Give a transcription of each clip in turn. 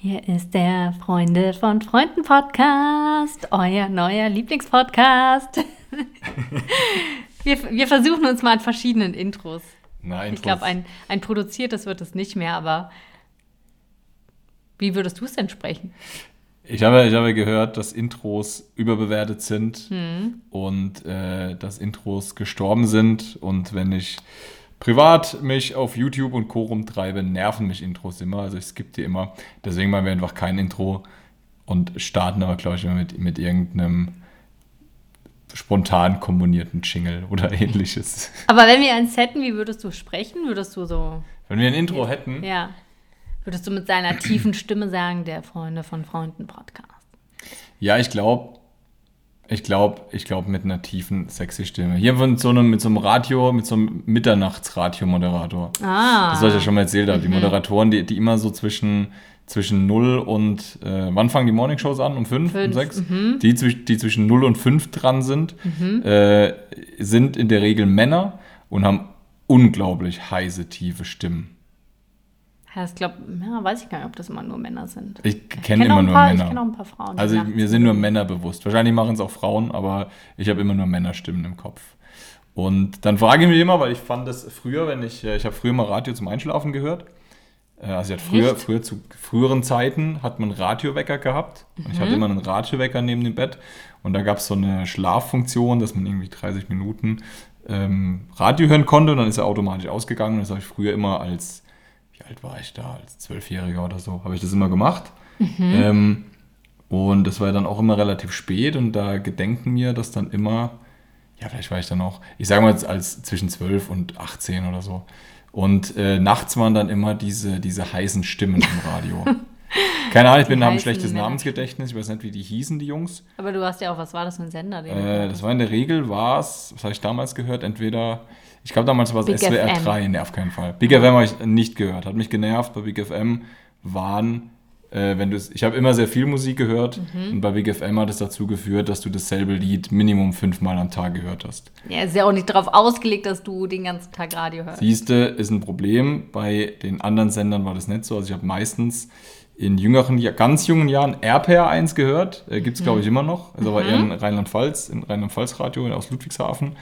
Hier ist der Freunde von Freunden Podcast, euer neuer Lieblingspodcast. wir, wir versuchen uns mal an verschiedenen Intros. Na, Ich glaube, ein, ein produziertes wird es nicht mehr, aber wie würdest du es denn sprechen? Ich habe, ich habe gehört, dass Intros überbewertet sind und äh, dass Intros gestorben sind. Und wenn ich privat mich auf YouTube und Co. rumtreibe, nerven mich Intros immer. Also ich skippe die immer. Deswegen machen wir einfach kein Intro und starten aber, glaube ich, immer mit, mit irgendeinem spontan komponierten Jingle oder ähnliches. Aber wenn wir eins hätten, wie würdest du sprechen? Würdest du so, Wenn wir ein Intro hätten, ja, würdest du mit seiner tiefen Stimme sagen, der Freunde von Freunden Podcast? Ja, ich glaube, ich glaube, ich glaube mit einer tiefen, sexy Stimme. Hier mit so einem, mit so einem Radio, mit so einem Mitternachtsradio-Moderator. Ah, Das, was ich ja schon mal erzählt habe. Die Moderatoren, die, die immer so zwischen, zwischen 0 und, äh, wann fangen die Morningshows an? Um 5, um Fünf, 6? Die, zwisch- die zwischen 0 und 5 dran sind, äh, sind in der Regel Männer und haben unglaublich heiße, tiefe Stimmen. Ja, ich glaube, ja, weiß ich gar nicht, ob das immer nur Männer sind. Ich kenne kenn immer nur paar, Ich Männer. kenne auch ein paar Frauen. Also nachts- mir sind nur Männer bewusst. Wahrscheinlich machen es auch Frauen, aber ich habe immer nur Männerstimmen im Kopf. Und dann frage ich mich immer, weil ich fand das früher, wenn ich, äh, ich habe früher mal Radio zum Einschlafen gehört. Äh, Also ich hatte früher, Echt? früher zu früheren Zeiten hat man einen Radiowecker gehabt. Und ich hatte immer einen Radiowecker neben dem Bett. Und da gab es so eine Schlaffunktion, dass man irgendwie 30 Minuten ähm, Radio hören konnte und dann ist er automatisch ausgegangen. Und das habe ich früher immer als, wie alt war ich da, als Zwölfjähriger oder so, habe ich das immer gemacht. Ähm, und das war dann auch immer relativ spät und da gedenken mir das dann immer, ja, vielleicht war ich dann auch, ich sage mal jetzt als zwischen 12 und 18 oder so. Und äh, nachts waren dann immer diese, diese heißen Stimmen im Radio. Keine Ahnung, ich bin, habe ein schlechtes Männer. Namensgedächtnis, ich weiß nicht, wie die hießen, die Jungs. Aber du hast ja auch, was war das für ein Sender? Äh, das war in der Regel, war es, was habe ich damals gehört, entweder, ich glaube damals war es Big SWR FM. 3, ne, auf keinen Fall. Big FM habe ich nicht gehört, hat mich genervt. Bei Big FM waren, äh, wenn du es, ich habe immer sehr viel Musik gehört Mhm. und bei Big FM hat es dazu geführt, dass du dasselbe Lied Minimum fünfmal am Tag gehört hast. ja, ist ja auch nicht darauf ausgelegt, dass du den ganzen Tag Radio hörst. Siehste, ist ein Problem. Bei den anderen Sendern war das nicht so. Also ich habe meistens in jüngeren, ganz jungen Jahren RPR 1 gehört. Äh, Gibt es, glaube ich, immer noch. Also aber eher in Rheinland-Pfalz, in Rheinland-Pfalz-Radio aus Ludwigshafen.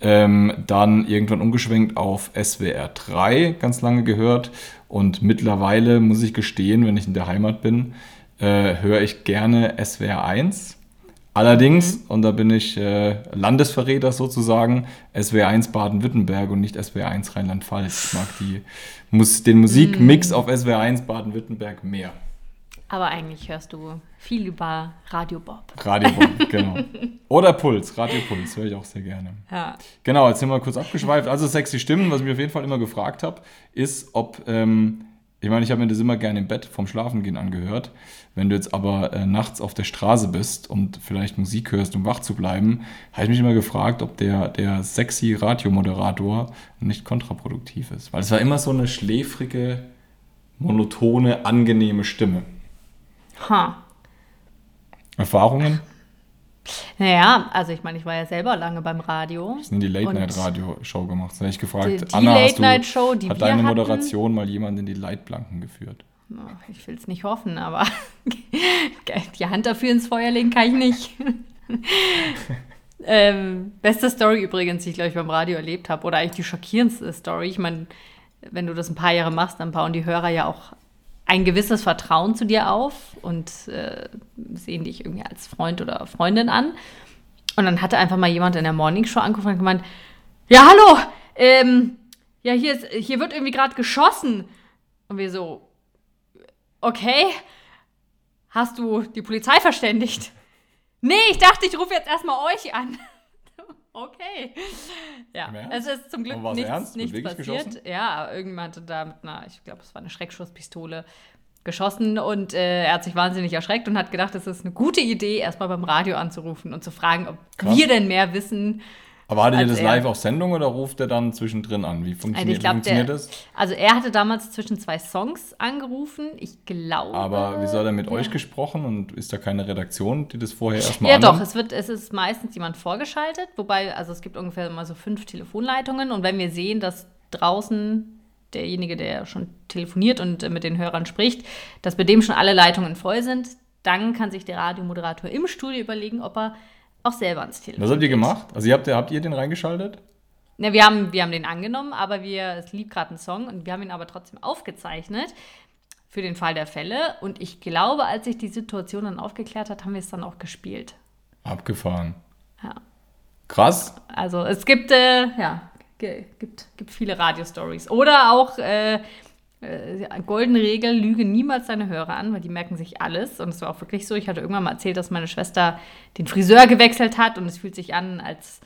Ähm, dann irgendwann umgeschwenkt auf SWR 3, ganz lange gehört. Und mittlerweile muss ich gestehen, wenn ich in der Heimat bin, äh, höre ich gerne SWR 1. Allerdings, und da bin ich äh, Landesverräter sozusagen, SWR 1 Baden-Württemberg und nicht SWR 1 Rheinland-Pfalz. Ich mag die, muss, den Musikmix auf SWR 1 Baden-Württemberg mehr. Aber eigentlich hörst du viel über Radio Bob. Radio Bonn, genau. Oder Puls, Radio Puls, höre ich auch sehr gerne. Ja. Genau, jetzt sind wir kurz abgeschweift. Also sexy Stimmen, was ich mir auf jeden Fall immer gefragt habe, ist, ob, ähm, ich meine, ich habe mir das immer gerne im Bett vom Schlafengehen angehört. Wenn du jetzt aber äh, nachts auf der Straße bist und vielleicht Musik hörst, um wach zu bleiben, habe ich mich immer gefragt, ob der, der sexy Radiomoderator nicht kontraproduktiv ist. Weil es war immer so eine schläfrige, monotone, angenehme Stimme. Ha. Erfahrungen? Naja, also ich meine, ich war ja selber lange beim Radio. sind die Und Late-Night-Radio-Show gemacht. Da habe ich gefragt, Die- die Anna, hast du, die hat deine hatten- Moderation mal jemand in die Leitplanken geführt? Ich will es nicht hoffen, aber die Hand dafür ins Feuer legen kann ich nicht. ähm, beste Story übrigens, die ich glaube ich beim Radio erlebt habe, oder eigentlich die schockierendste Story. Ich meine, wenn du das ein paar Jahre machst, dann bauen die Hörer ja auch ein gewisses Vertrauen zu dir auf und äh, sehen dich irgendwie als Freund oder Freundin an. Und dann hatte einfach mal jemand in der Morningshow angerufen und gemeint, ja, hallo, ähm, ja, hier, ist, hier wird irgendwie gerade geschossen. Und wir so, okay, hast du die Polizei verständigt? Nee, ich dachte, ich rufe jetzt erstmal euch an. Okay. Ja, es ist zum Glück nichts, nichts passiert. geschossen? Ja, irgendjemand hatte da mit einer, ich glaube, es war eine Schreckschusspistole geschossen und äh, er hat sich wahnsinnig erschreckt und hat gedacht, es ist eine gute Idee, erstmal beim Radio anzurufen und zu fragen, ob Krass. wir denn mehr wissen. Aber hattet ihr Als das live auf Sendung oder ruft er dann zwischendrin an? Wie Also funktioniert, glaube, wie funktioniert der, das? also er hatte damals zwischen zwei Songs angerufen. Ich glaube. Aber wieso hat er mit ja. euch gesprochen und ist da keine Redaktion, die das vorher erstmal Ja, doch, annimmt? es, wird, es ist meistens jemand vorgeschaltet, wobei, also es gibt ungefähr immer so fünf Telefonleitungen und wenn wir sehen, dass draußen derjenige, der schon telefoniert und äh, mit den Hörern spricht, dass bei dem schon alle Leitungen voll sind. Dann kann sich der Radiomoderator im Studio überlegen, ob er auch selber ans Telefon Was habt ihr gemacht? Also ihr habt, habt ihr den reingeschaltet? Ne, wir, haben, wir haben den angenommen, aber wir, es lief gerade ein Song und wir haben ihn aber trotzdem aufgezeichnet für den Fall der Fälle. Und ich glaube, als sich die Situation dann aufgeklärt hat, haben wir es dann auch gespielt. Abgefahren. Ja. Krass. Also es gibt, äh, ja, gibt, gibt viele Radio-Stories. Oder auch äh, äh, goldene Regel, lüge niemals deine Hörer an, weil die merken sich alles. Und es war auch wirklich so. Ich hatte irgendwann mal erzählt, dass meine Schwester den Friseur gewechselt hat und es fühlt sich an, als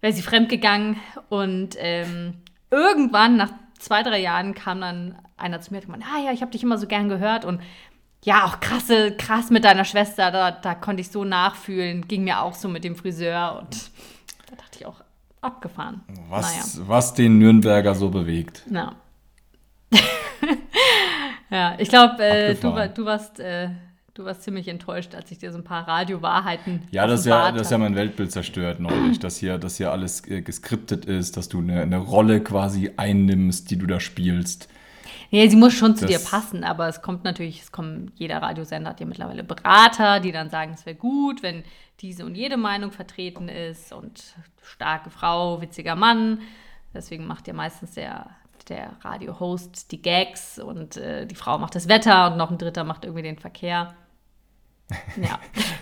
wäre sie fremdgegangen. Und ähm, irgendwann, nach zwei, drei Jahren, kam dann einer zu mir und hat gemeint, ah ja, ich habe dich immer so gern gehört und ja, auch krasse, krass mit deiner Schwester, da, da konnte ich so nachfühlen, ging mir auch so mit dem Friseur und da dachte ich auch, abgefahren. Was, was den Nürnberger so bewegt. Naja. Ja, ich glaube, äh, du, du, warst, äh, du warst ziemlich enttäuscht, als ich dir so ein paar Radio-Wahrheiten Ja, das ist ja, das ist ja mein Weltbild zerstört neulich, dass hier, dass hier alles äh, geskriptet ist, dass du eine, eine Rolle quasi einnimmst, die du da spielst. Nee, sie muss schon zu Das- dir passen, aber es kommt natürlich, es kommen, jeder Radiosender hat ja mittlerweile Berater, die dann sagen, es wäre gut, wenn diese und jede Meinung vertreten ist und starke Frau, witziger Mann. Deswegen macht ja meistens der, der Radio-Host die Gags und äh, die Frau macht das Wetter und noch ein Dritter macht irgendwie den Verkehr. Ja,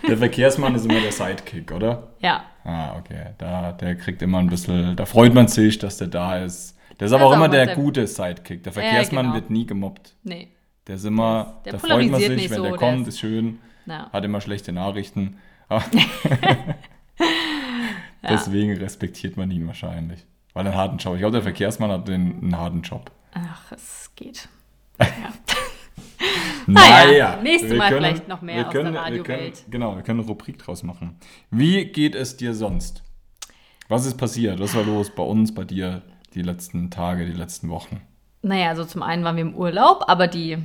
Der Verkehrsmann ist immer der Sidekick, oder? ja. Ah, okay. Da, der kriegt immer ein bisschen, da freut man sich, dass der da ist. Der ist aber Das auch immer der sehr- gute Sidekick. Der Verkehrsmann genau. wird nie gemobbt. Nee. Der ist immer, Der da ist- der freut man sich, wenn so, der der kommt, ist- ist schön, Ja. hat immer schlechte Nachrichten. Deswegen respektiert man ihn wahrscheinlich. Weil er einen harten Job. Ich glaube, der Verkehrsmann hat den, einen harten Job. Ach, es geht. Naja, nächstes wir Mal können- vielleicht noch mehr wir aus können, der Radiowelt. Genau, wir können eine Rubrik draus machen. Wie geht es dir sonst? Was ist passiert? Was war los bei uns, bei dir die letzten Tage, die letzten Wochen? Naja, also zum einen waren wir im Urlaub, aber die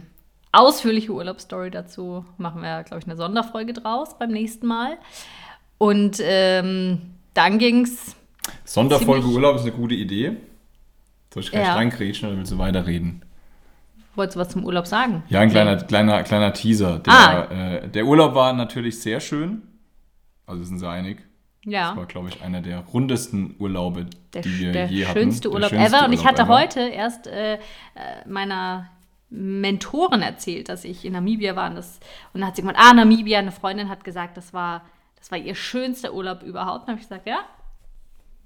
ausführliche Urlaubsstory dazu machen wir, glaube ich, eine Sonderfolge draus beim nächsten Mal. Und ähm, dann ging's. Sonderfolge Urlaub ist eine gute Idee. Soll ich gleich Ja. reingrätschen oder willst du weiterreden? Wolltest du was zum Urlaub sagen? Ja, ein kleiner, kleiner, kleiner Teaser. Der, Ah. äh, der Urlaub war natürlich sehr schön. Also sind sehr einig. Das Ja, war, glaube ich, einer der rundesten Urlaube, der, die wir der je hatten. schönste Der Urlaub schönste ever. Und ich Urlaub hatte ever. heute erst äh, äh, meiner Mentorin erzählt, dass ich in Namibia war. Und, das, und dann hat sie gemeint, ah, Namibia, eine Freundin hat gesagt, das war, das war ihr schönster Urlaub überhaupt. Und dann habe ich gesagt, ja,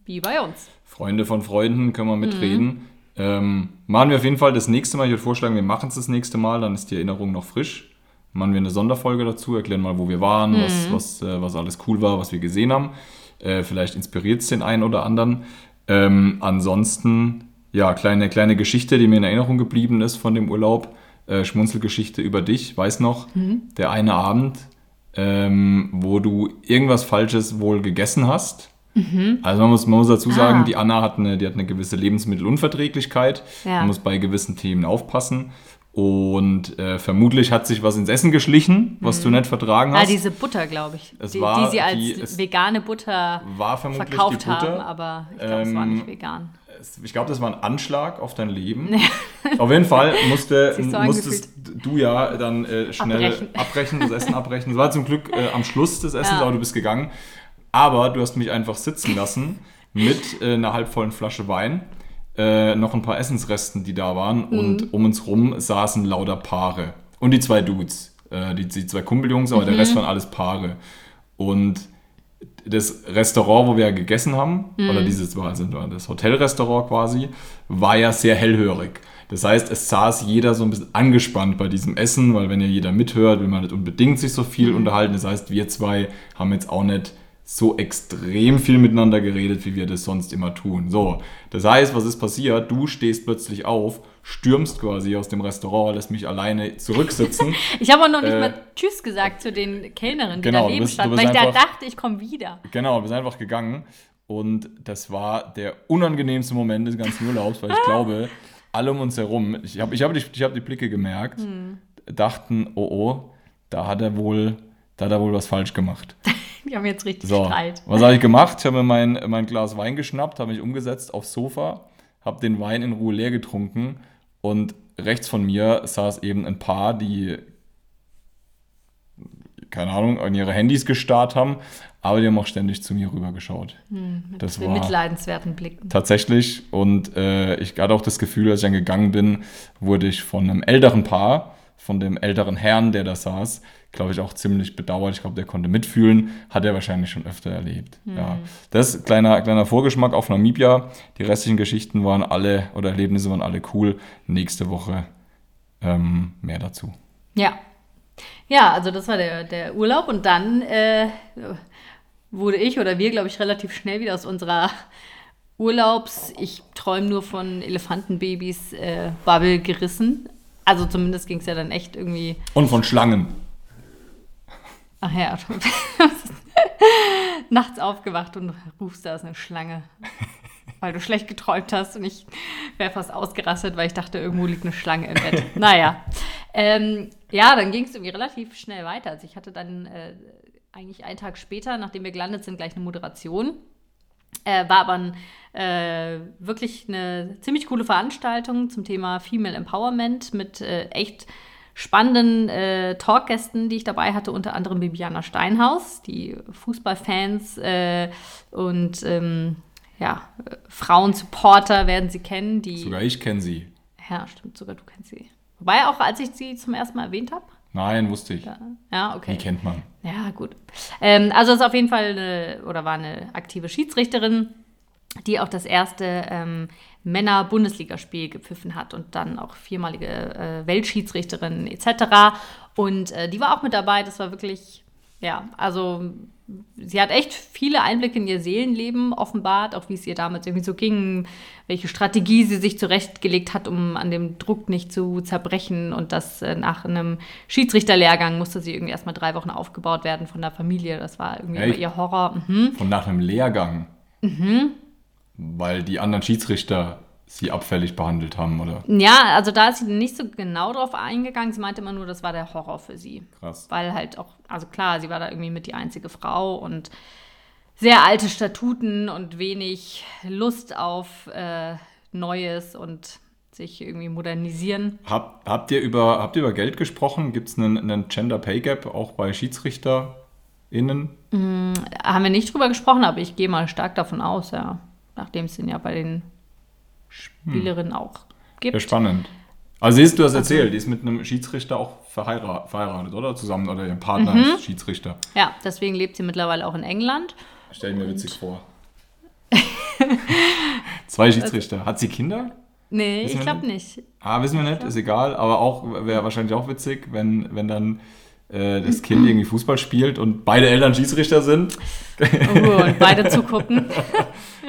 wie bei uns. Freunde von Freunden können wir Mhm. mitreden. Ähm, machen wir auf jeden Fall das nächste Mal. Ich würde vorschlagen, wir machen es das nächste Mal, dann ist die Erinnerung noch frisch. Machen wir eine Sonderfolge dazu, erklären mal, wo wir waren, Mhm. was, was, äh, was alles cool war, was wir gesehen haben. Äh, vielleicht inspiriert es den einen oder anderen. Ähm, ansonsten, ja, kleine, kleine Geschichte, die mir in Erinnerung geblieben ist von dem Urlaub. Äh, Schmunzelgeschichte über dich, weiß noch, Mhm. der eine Abend, ähm, wo du irgendwas Falsches wohl gegessen hast. Also man muss, man muss dazu sagen, Mhm. Ah. die Anna hat eine, die hat eine gewisse Lebensmittelunverträglichkeit. Ja. Man muss bei gewissen Themen aufpassen. Und äh, vermutlich hat sich was ins Essen geschlichen, was du nicht vertragen Ah, hast. diese Butter, glaube ich. Es die, war die sie als die- vegane Butter verkauft Butter. haben, aber ich glaube, es war Ähm, nicht vegan. Ich glaube, das war ein Anschlag auf dein Leben. Auf jeden Fall musste, so musstest du ja dann äh, schnell Abbrechen. abbrechen. das Essen abbrechen. Es war zum Glück äh, am Schluss des Essens, Ja. aber du bist gegangen. Aber du hast mich einfach sitzen lassen mit äh, einer halbvollen Flasche Wein, äh, noch ein paar Essensresten, die da waren Mhm. und um uns rum saßen lauter Paare. Und die zwei Dudes, äh, die, die zwei Kumpeljungs, aber der Mhm. Rest waren alles Paare. Und das Restaurant, wo wir ja gegessen haben, Mhm. oder dieses war also das Hotelrestaurant quasi, war ja sehr hellhörig. Das heißt, es saß jeder so ein bisschen angespannt bei diesem Essen, weil wenn ja jeder mithört, will man nicht unbedingt sich so viel Mhm. unterhalten. Das heißt, wir zwei haben jetzt auch nicht so extrem viel miteinander geredet, wie wir das sonst immer tun. So, das heißt, was ist passiert? Du stehst plötzlich auf, stürmst quasi aus dem Restaurant, lässt mich alleine zurücksitzen. Ich habe auch noch nicht äh, mal Tschüss gesagt zu den Kellnerinnen, die Genau, daneben bist- standen, weil ich da einfach- dachte, ich komme wieder. Genau, wir sind einfach gegangen und das war der unangenehmste Moment des ganzen Urlaubs, weil ich glaube, alle um uns herum, ich habe ich hab die, ich hab die Blicke gemerkt, dachten, oh oh, da hat er wohl, da hat er wohl was falsch gemacht. Die haben jetzt richtig So, Streit. was habe ich gemacht? Ich habe mir mein, mein Glas Wein geschnappt, habe mich umgesetzt aufs Sofa, habe den Wein in Ruhe leer getrunken Und rechts von mir saß eben ein Paar, die, keine Ahnung, an ihre Handys gestarrt haben, aber die haben auch ständig zu mir rübergeschaut. Hm, mit Das war- mitleidenswerten Blicken. Tatsächlich. Und äh, ich hatte auch das Gefühl, als ich dann gegangen bin, wurde ich von einem älteren Paar, von dem älteren Herrn, der da saß, glaube ich, auch ziemlich bedauert. Ich glaube, der konnte mitfühlen. Hat er wahrscheinlich schon öfter erlebt. Ja. Das ist kleiner, kleiner Vorgeschmack auf Namibia. Die restlichen Geschichten waren alle oder Erlebnisse waren alle cool. Nächste Woche ähm, mehr dazu. Ja. Ja, also das war der, der Urlaub und dann äh, wurde ich oder wir, glaube ich, relativ schnell wieder aus unserer Urlaubs, ich träume nur von Elefantenbabys, äh, Bubble gerissen. Also zumindest ging es ja dann echt irgendwie Und von Schlangen. Ach ja. Nachts aufgewacht und rufst, da ist eine Schlange. Weil du schlecht geträumt hast und ich wäre fast ausgerastet, weil ich dachte, irgendwo liegt eine Schlange im Bett. Naja. Ähm, ja, dann ging es irgendwie relativ schnell weiter. Also ich hatte dann äh, eigentlich einen Tag später, nachdem wir gelandet sind, gleich eine Moderation. Äh, war aber ein, äh, wirklich eine ziemlich coole Veranstaltung zum Thema Female Empowerment mit äh, echt spannenden äh, Talkgästen, die ich dabei hatte, unter anderem Bibiana Steinhaus, die Fußballfans äh, und ähm, ja, Frauensupporter werden sie kennen, die Sogar ich kenne sie. ja, stimmt, sogar du kennst sie. Wobei auch, als ich sie zum ersten Mal erwähnt habe. Nein, wusste ich. Ja, okay. Die kennt man. Ja, gut. Ähm, also ist auf jeden Fall eine, oder war eine aktive Schiedsrichterin, die auch das erste ähm, Männer-Bundesligaspiel gepfiffen hat und dann auch viermalige äh, Weltschiedsrichterin etc. Und äh, die war auch mit dabei. Das war wirklich, ja, also sie hat echt viele Einblicke in ihr Seelenleben offenbart, auch wie es ihr damals irgendwie so ging, welche Strategie sie sich zurechtgelegt hat, um an dem Druck nicht zu zerbrechen. Und das äh, nach einem Schiedsrichterlehrgang musste sie irgendwie erstmal drei Wochen aufgebaut werden von der Familie. Das war irgendwie immer ihr Horror. Mhm. Von nach einem Lehrgang. Weil die anderen Schiedsrichter sie abfällig behandelt haben, oder? Ja, also da ist sie nicht so genau drauf eingegangen. Sie meinte immer nur, das war der Horror für sie. Krass. Weil halt auch, also klar, sie war da irgendwie mit die einzige Frau und sehr alte Statuten und wenig Lust auf äh, Neues und sich irgendwie modernisieren. Hab, habt, ihr über, habt ihr über Geld gesprochen? Gibt es einen, einen Gender Pay Gap auch bei SchiedsrichterInnen? Haben wir nicht drüber gesprochen, aber ich gehe mal stark davon aus, ja. Nachdem es den ja bei den Spielerinnen auch gibt. Ja, spannend. Also siehst du das erzählt, die ist mit einem Schiedsrichter auch verheira verheiratet, oder? Zusammen, oder ihr Partner Mhm. ist Schiedsrichter. Ja, deswegen lebt sie mittlerweile auch in England. Stell mir witzig vor. Zwei Schiedsrichter. Hat sie Kinder? Nee, Wissen ich glaube nicht. Ah, wissen wir nicht, ist egal. Aber auch wäre wahrscheinlich auch witzig, wenn, wenn dann das Kind irgendwie Fußball spielt und beide Eltern Schiedsrichter sind. Oh, und beide zugucken.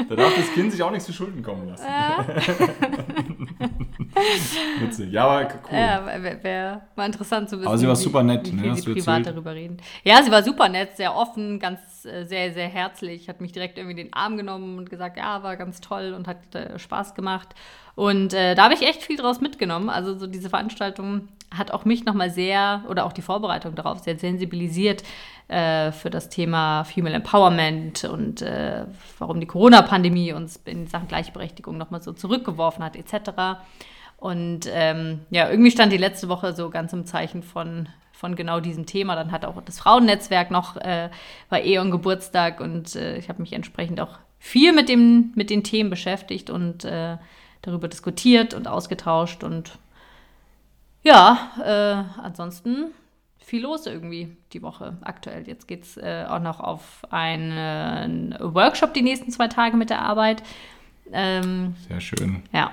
Da darf das Kind sich auch nichts zu Schulden kommen lassen. Witzig. Ja, aber cool. Ja, wäre wär mal interessant zu wissen. Aber sie war wie- super nett, wie ne? viel Hast sie privat darüber reden. Ja, sie war super nett, sehr offen, ganz äh, sehr, sehr herzlich, hat mich direkt irgendwie den Arm genommen und gesagt, ja, war ganz toll und hat äh, Spaß gemacht. Und äh, da habe ich echt viel draus mitgenommen. Also so diese Veranstaltung hat auch mich nochmal sehr, oder auch die Vorbereitung darauf, sehr sensibilisiert äh, für das Thema Female Empowerment und äh, warum die Corona-Pandemie uns in Sachen Gleichberechtigung nochmal so zurückgeworfen hat, etc. Und ähm, ja, irgendwie stand die letzte Woche so ganz im Zeichen von, von genau diesem Thema. Dann hat auch das Frauennetzwerk noch, äh, war Eon Geburtstag und äh, ich habe mich entsprechend auch viel mit, dem, mit den Themen beschäftigt und äh, darüber diskutiert und ausgetauscht. Und ja, äh, ansonsten viel los irgendwie die Woche aktuell. Jetzt geht es äh, auch noch auf einen Workshop die nächsten zwei Tage mit der Arbeit. Ähm, Sehr schön. ja.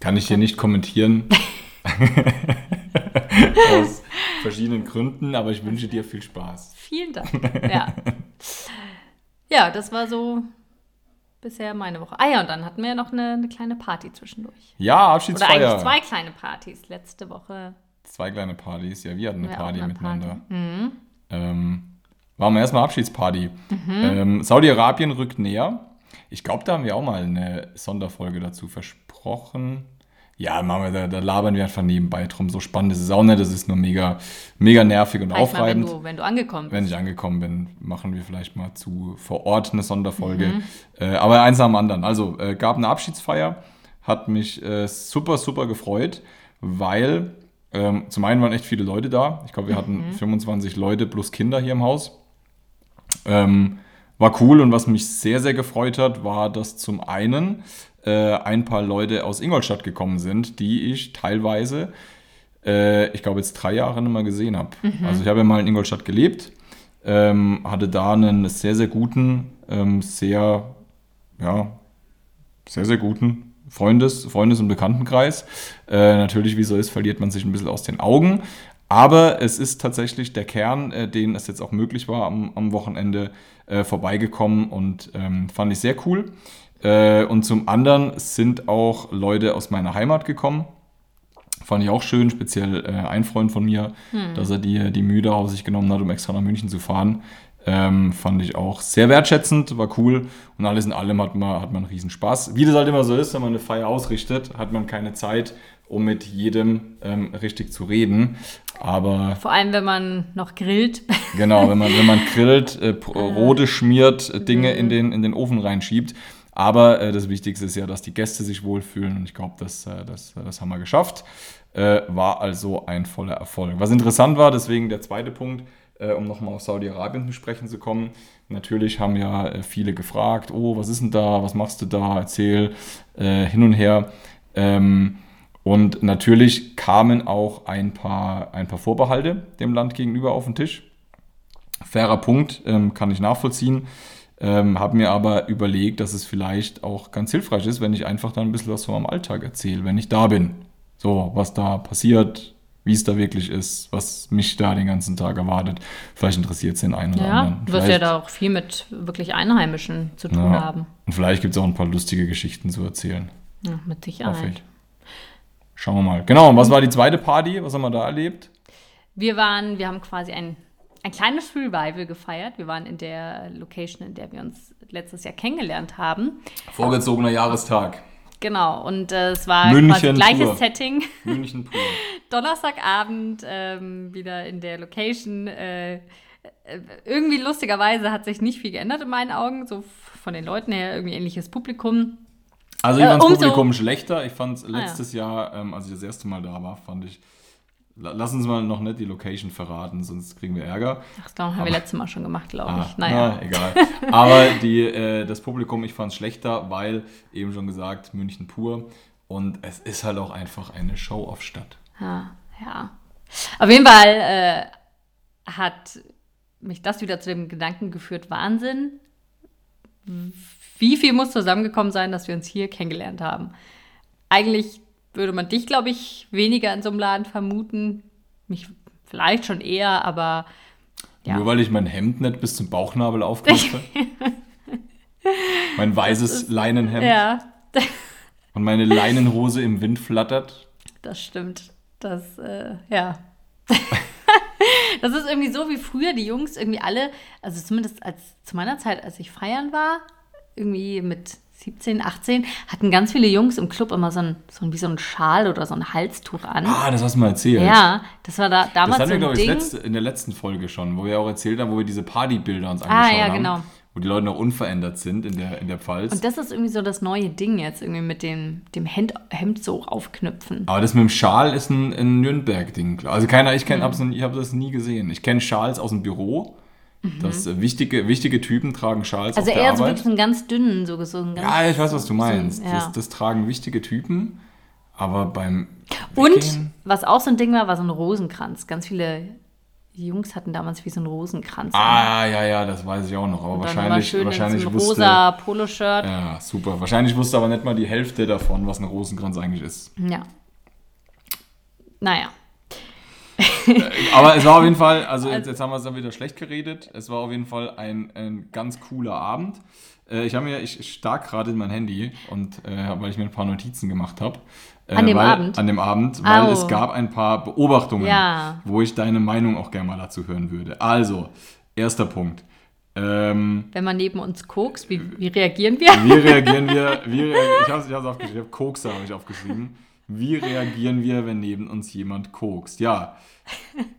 Kann ich hier nicht kommentieren. Aus verschiedenen Gründen, aber ich wünsche dir viel Spaß. Vielen Dank. Ja. ja, das war so bisher meine Woche. Ah ja, und dann hatten wir ja noch eine, eine kleine Party zwischendurch. Ja, Oder Abschiedsfeier. eigentlich zwei kleine Partys. Letzte Woche. Zwei kleine Partys. Ja, wir hatten eine auch Party eine miteinander. Party. Mhm. Ähm, machen wir erstmal Abschiedsparty. Ähm, Saudi-Arabien rückt näher. Ich glaube, da haben wir auch mal eine Sonderfolge dazu versprochen. Ja, machen wir, da, da labern wir einfach nebenbei drum. So spannend ist es auch nicht. Das ist nur mega, mega nervig und Vielleicht mal, wenn aufreibend. du, wenn du angekommen bist. Wenn ich angekommen bin, machen wir vielleicht mal zu vor Ort eine Sonderfolge. Mhm. Äh, aber eins nach dem anderen. Also äh, gab eine Abschiedsfeier, hat mich äh, super, super gefreut, weil ähm, zum einen waren echt viele Leute da. Ich glaube, wir hatten 25 Leute plus Kinder hier im Haus. Ähm, war cool und was mich sehr, sehr gefreut hat, war, dass zum einen äh, ein paar Leute aus Ingolstadt gekommen sind, die ich teilweise, äh, ich glaube, jetzt drei Jahre nicht mehr gesehen habe. Also ich habe ja mal in Ingolstadt gelebt, ähm, hatte da einen sehr, sehr guten, ähm, sehr, ja, sehr, sehr guten Freundes-, Freundes- und Bekanntenkreis. Äh, natürlich, wie so ist, verliert man sich ein bisschen aus den Augen. Aber es ist tatsächlich der Kern, äh, den es jetzt auch möglich war, am, am Wochenende äh, vorbeigekommen und ähm, fand ich sehr cool. Äh, und zum anderen sind auch Leute aus meiner Heimat gekommen. Fand ich auch schön, speziell äh, ein Freund von mir, dass er die, die Mühe auf sich genommen hat, um extra nach München zu fahren. Ähm, fand ich auch sehr wertschätzend, war cool. Und alles in allem hat man, hat man einen riesen Spaß. Wie das halt immer so ist, wenn man eine Feier ausrichtet, hat man keine Zeit, um mit jedem ähm, richtig zu reden. Aber Vor allem, wenn man noch grillt. Genau, wenn man, wenn man grillt, äh, Brote schmiert, äh, Dinge in den, in den Ofen reinschiebt. Aber äh, das Wichtigste ist ja, dass die Gäste sich wohlfühlen und ich glaube, das, äh, das, das haben wir geschafft. Äh, war also ein voller Erfolg. Was interessant war, deswegen der zweite Punkt, äh, um nochmal auf Saudi-Arabien zu sprechen zu kommen. Natürlich haben ja äh, viele gefragt, oh, was ist denn da, was machst du da, erzähl äh, hin und her. Ähm, und natürlich kamen auch ein paar, ein paar Vorbehalte dem Land gegenüber auf den Tisch. Fairer Punkt, ähm, kann ich nachvollziehen. Ähm, habe mir aber überlegt, dass es vielleicht auch ganz hilfreich ist, wenn ich einfach dann ein bisschen was von meinem Alltag erzähle, wenn ich da bin. So, was da passiert, wie es da wirklich ist, was mich da den ganzen Tag erwartet. Vielleicht interessiert es den einen oder Ja, anderen. du wirst ja da auch viel mit wirklich Einheimischen zu tun Ja. haben. Und vielleicht gibt es auch ein paar lustige Geschichten zu erzählen. Ja, mit Hoffe Sicherheit. ich. Schauen wir mal. Genau, und was war die zweite Party? Was haben wir da erlebt? Wir waren, wir haben quasi ein, ein kleines Revival gefeiert. Wir waren in der Location, in der wir uns letztes Jahr kennengelernt haben. Vorgezogener Jahrestag. Genau, und äh, es war München quasi gleiches. Setting. München pur. Donnerstagabend ähm, wieder in der Location. Äh, äh, irgendwie lustigerweise hat sich nicht viel geändert in meinen Augen. So von den Leuten her, irgendwie ähnliches Publikum. Also ich Äh, fand das Publikum schlechter. Ich fand es ja. letztes Jahr, ähm, als ich das erste Mal da war, fand ich. La- Lass uns mal noch nicht die Location verraten, sonst kriegen wir Ärger. Ach, das haben wir letztes Mal schon gemacht, glaube Ah, ich. Naja. na, egal. Aber die, äh, das Publikum, ich fand es schlechter, weil, eben schon gesagt, München pur. Und es ist halt auch einfach eine Show-Off-Stadt. Ja, ja. Auf jeden Fall äh, hat mich das wieder zu dem Gedanken geführt, Wahnsinn. Wie viel muss zusammengekommen sein, dass wir uns hier kennengelernt haben? Eigentlich würde man dich, glaube ich, weniger in so einem Laden vermuten. Mich vielleicht schon eher, aber ja. Nur weil ich mein Hemd nicht bis zum Bauchnabel aufknöpfe. mein weißes Leinenhemd ja, und meine Leinenhose im Wind flattert. das stimmt. Das, äh, ja. das ist irgendwie so wie früher die Jungs irgendwie alle, also zumindest als zu meiner Zeit, als ich feiern war, irgendwie mit 17, 18, hatten ganz viele Jungs im Club immer so ein, so ein wie so ein Schal oder so ein Halstuch an. Ah, das hast du mal erzählt. ja, das war da Das damals hatten so wir, glaube ich, in der letzten Folge schon, wo wir auch erzählt haben, wo wir diese Partybilder uns Ah, angeschaut ja, haben. genau. Wo die Leute noch unverändert sind in der, in der Pfalz. Und das ist irgendwie so das neue Ding jetzt, irgendwie mit dem, dem Hemd, Hemd so aufknüpfen. Aber das mit dem Schal ist ein, ein Nürnberg-Ding. klar. Also keiner, ich kenne, nie- ich habe das nie gesehen. Ich kenne Schals aus dem Büro. Das äh, wichtige, wichtige Typen tragen Schals Mhm. Also auf der eher so Arbeit. wirklich einen ganz dünnen, so, so einen ganz, ja, ich weiß, was du so- meinst. ja. Das, das tragen wichtige Typen. Aber beim Und Weggehen- was auch so ein Ding war, war so ein Rosenkranz. Ganz viele Jungs hatten damals wie so einen Rosenkranz. an. Ah, ja, ja, das weiß ich auch noch. Aber Und wahrscheinlich, schön wahrscheinlich in so wusste, rosa Poloshirt. Ja, super. Wahrscheinlich wusste aber nicht mal die Hälfte davon, was ein Rosenkranz eigentlich ist. Ja. Naja. Aber es war auf jeden Fall, also jetzt, jetzt haben wir es dann wieder schlecht geredet. Es war auf jeden Fall ein, ein ganz cooler Abend. Äh, Ich habe mir, ich stark gerade in mein Handy und äh, weil ich mir ein paar Notizen gemacht habe. Äh, An dem weil, Abend? An dem Abend, weil Au. es gab ein paar Beobachtungen, Ja. wo ich deine Meinung auch gerne mal dazu hören würde. Also, erster Punkt. Ähm, Wenn man neben uns kokst, wie, wie reagieren wir? wie reagieren wir? Wie reagieren, ich habe es aufgeschrieben, Kokser habe ich aufgeschrieben. Wie reagieren wir, wenn neben uns jemand kokst? Ja.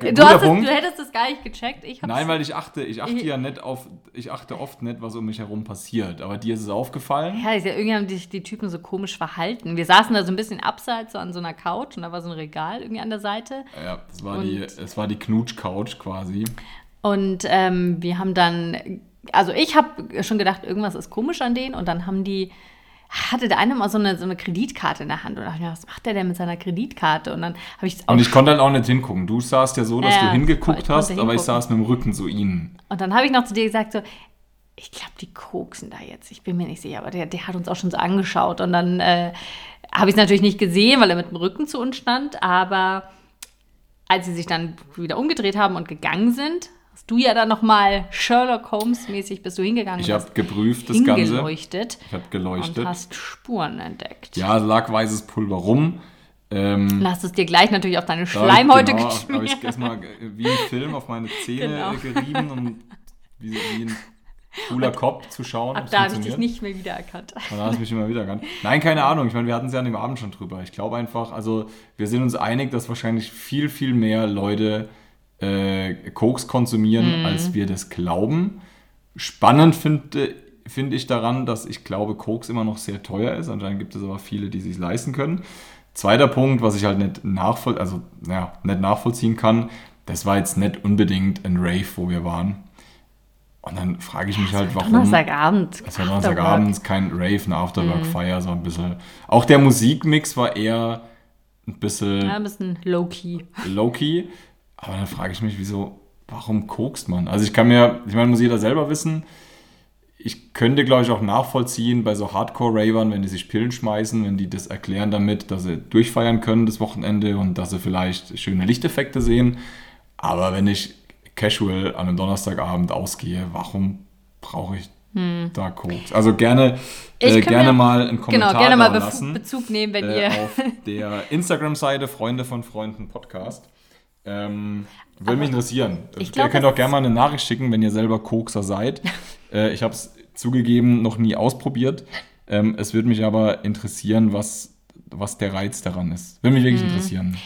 Äh, Du, hast es, du hättest es gar nicht gecheckt. Nein, weil ich achte, ich achte Ich- ja nicht auf, ich achte oft nicht, was um mich herum passiert. Aber dir ist es aufgefallen? Ja, ist ja irgendwie haben sich die Typen so komisch verhalten. Wir saßen da so ein bisschen abseits, so an so einer Couch und da war so ein Regal irgendwie an der Seite. Ja, es war Und- die, es war die Knutsch-Couch quasi. Und ähm, wir haben dann, also ich habe schon gedacht, irgendwas ist komisch an denen. Und dann haben die, hatte der eine mal so eine, so eine Kreditkarte in der Hand. Und da dachte ich mir, was macht der denn mit seiner Kreditkarte? Und dann habe ich auch Und ich konnte halt auch nicht hingucken. Du saßt ja so, dass Ja, du ich hingeguckt hast, aber ich saß mit dem Rücken zu ihnen. Und dann habe ich noch zu dir gesagt, so, ich glaube, die koksen da jetzt. Ich bin mir nicht sicher, aber der, der hat uns auch schon so angeschaut. Und dann äh, habe ich es natürlich nicht gesehen, weil er mit dem Rücken zu uns stand. Aber als sie sich dann wieder umgedreht haben und gegangen sind, du ja dann nochmal Sherlock Holmes-mäßig bist du hingegangen Ich und habe geprüft das Ganze. Ich habe und geleuchtet. hast Spuren entdeckt. Ja, lag weißes Pulver rum. Ähm, du es dir gleich natürlich auf deine da Schleimhäute genau, Habe geschmiert. ich erstmal wie ein Film auf meine Zähne Genau. gerieben und wie, wie ein cooler Cop zu schauen. Ab da habe ich dich nicht mehr wiedererkannt. Und dann hast du mich immer wieder erkannt. Nein, keine Ahnung. Ich meine, wir hatten es ja an dem Abend schon drüber. Ich glaube einfach, also wir sind uns einig, dass wahrscheinlich viel, viel mehr Leute äh, Koks konsumieren, als wir das glauben. Spannend finde finde ich daran, dass ich glaube, Koks immer noch sehr teuer ist. Anscheinend gibt es aber viele, die sich leisten können. Zweiter Punkt, was ich halt nicht, nachvoll also, ja, nicht nachvollziehen kann, das war jetzt nicht unbedingt ein Rave, wo wir waren. Und dann frage ich mich halt, warum. Donnerstagabend. Es war. Donnerstagabend kein Rave, eine Afterwork-Feier, so ein bisschen. Auch der Musikmix war eher ein bisschen Ja, ein bisschen low-key. low-key. Aber dann frage ich mich, wieso, warum kokst man? Also ich kann mir, ich meine, muss jeder selber wissen. Ich könnte, glaube ich, auch nachvollziehen bei so Hardcore-Ravern, wenn die sich Pillen schmeißen, wenn die das erklären damit, dass sie durchfeiern können das Wochenende und dass sie vielleicht schöne Lichteffekte sehen. Aber wenn ich casual an einem Donnerstagabend ausgehe, warum brauche ich da Koks? Also gerne, Hm. Äh, gerne mir- mal einen Kommentar Genau, gerne mal lassen Bezug nehmen, wenn äh, ihr. auf der Instagram-Seite Freunde von Freunden Podcast. Ähm, würde mich interessieren. glaub, ihr könnt auch gerne mal eine Nachricht schicken, wenn ihr selber Kokser seid. äh, ich habe es zugegeben noch nie ausprobiert. Ähm, es würde mich aber interessieren, was, was der Reiz daran ist. Würde mich wirklich Mhm. interessieren.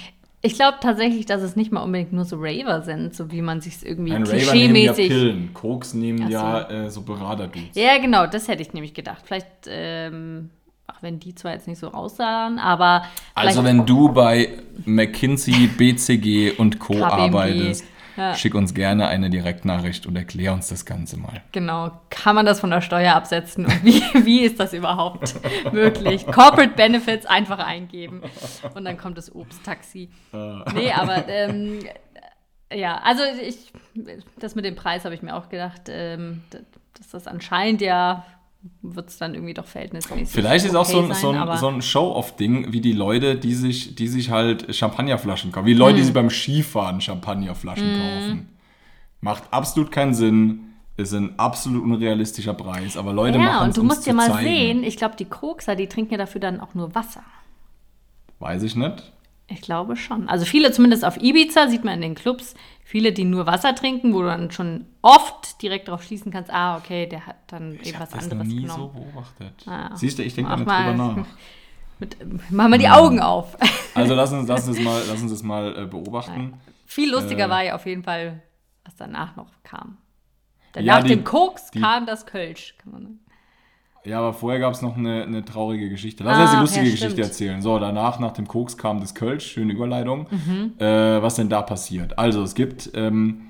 Ich glaube tatsächlich, dass es nicht mal unbedingt nur so Raver sind, so wie man sich irgendwie Ein Raver nehmen ja klischeemäßig. Pillen, Koks nehmen so. ja äh, so Berater-Dudes. Ja, genau, das hätte ich nämlich gedacht. Vielleicht, ähm, auch wenn die zwar jetzt nicht so aussahen, aber. Also wenn du bei McKinsey, BCG und Co. KPMG, arbeitest, ja. schick uns gerne eine Direktnachricht und erklär uns das Ganze mal. Genau, kann man das von der Steuer absetzen? Und wie, wie ist das überhaupt möglich? Corporate Benefits einfach eingeben und dann kommt das Obsttaxi. Nee, aber ähm, ja, also ich, das mit dem Preis habe ich mir auch gedacht, ähm, dass das anscheinend ja, wird es dann irgendwie doch verhältnismäßig. Vielleicht ist auch so okay ein, sein, so ein, so ein Show-off-Ding, wie die Leute, die sich, die sich halt Champagnerflaschen kaufen. Wie Leute, die Hm. sich beim Skifahren Champagnerflaschen kaufen. Macht absolut keinen Sinn. Ist ein absolut unrealistischer Preis. Aber Leute ja, machen und es du uns musst zu ja mal zeigen. sehen, ich glaube, die Kokser, die trinken ja dafür dann auch nur Wasser. Weiß ich nicht. Ich glaube schon. Also viele, zumindest auf Ibiza, sieht man in den Clubs, viele, die nur Wasser trinken, wo du dann schon oft direkt darauf schließen kannst, ah, okay, der hat dann Ich habe irgendwas das noch anderes nie genommen. so beobachtet. Ah. Siehst du, ich denke da Mach nicht drüber mal. nach. Mit, mach mal die Augen auf. Also lass uns, lass uns das mal, lass uns das mal äh, beobachten. Viel lustiger Äh. war ja auf jeden Fall, was danach noch kam. Denn Ja, nach die- dem Koks die- kam das Kölsch. Kann man sagen. Ja, aber vorher gab es noch eine, eine traurige Geschichte. Lass Ah, uns die lustige ja, Geschichte erzählen. So, danach, nach dem Koks kam das Kölsch, schöne Überleitung. Mhm. Äh, was denn da passiert? Also, es gibt, ähm,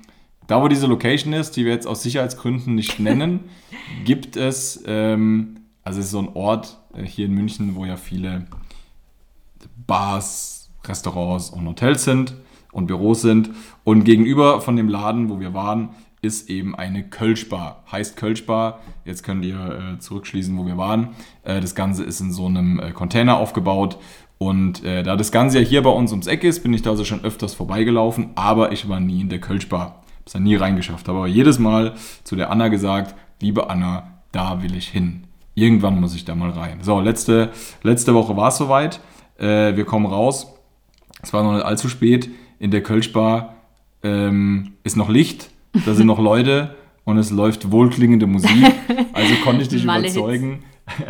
da wo diese Location ist, die wir jetzt aus Sicherheitsgründen nicht nennen, gibt es, ähm, also es ist so ein Ort äh, hier in München, wo ja viele Bars, Restaurants und Hotels sind und Büros sind. Und gegenüber von dem Laden, wo wir waren, ist eben eine Kölschbar. Heißt Kölschbar. Jetzt könnt ihr äh, zurückschließen, wo wir waren. Äh, das Ganze ist in so einem äh, Container aufgebaut. Und äh, da das Ganze ja hier bei uns ums Eck ist, bin ich da also schon öfters vorbeigelaufen, aber ich war nie in der Kölschbar. Hab's da nie reingeschafft. Aber jedes Mal zu der Anna gesagt, liebe Anna, da will ich hin. Irgendwann muss ich da mal rein. So, letzte, letzte Woche war es soweit. Äh, wir kommen raus. Es war noch nicht allzu spät. In der Kölschbar ähm, ist noch Licht, da sind noch Leute und es läuft wohlklingende Musik. Also konnte ich dich überzeugen,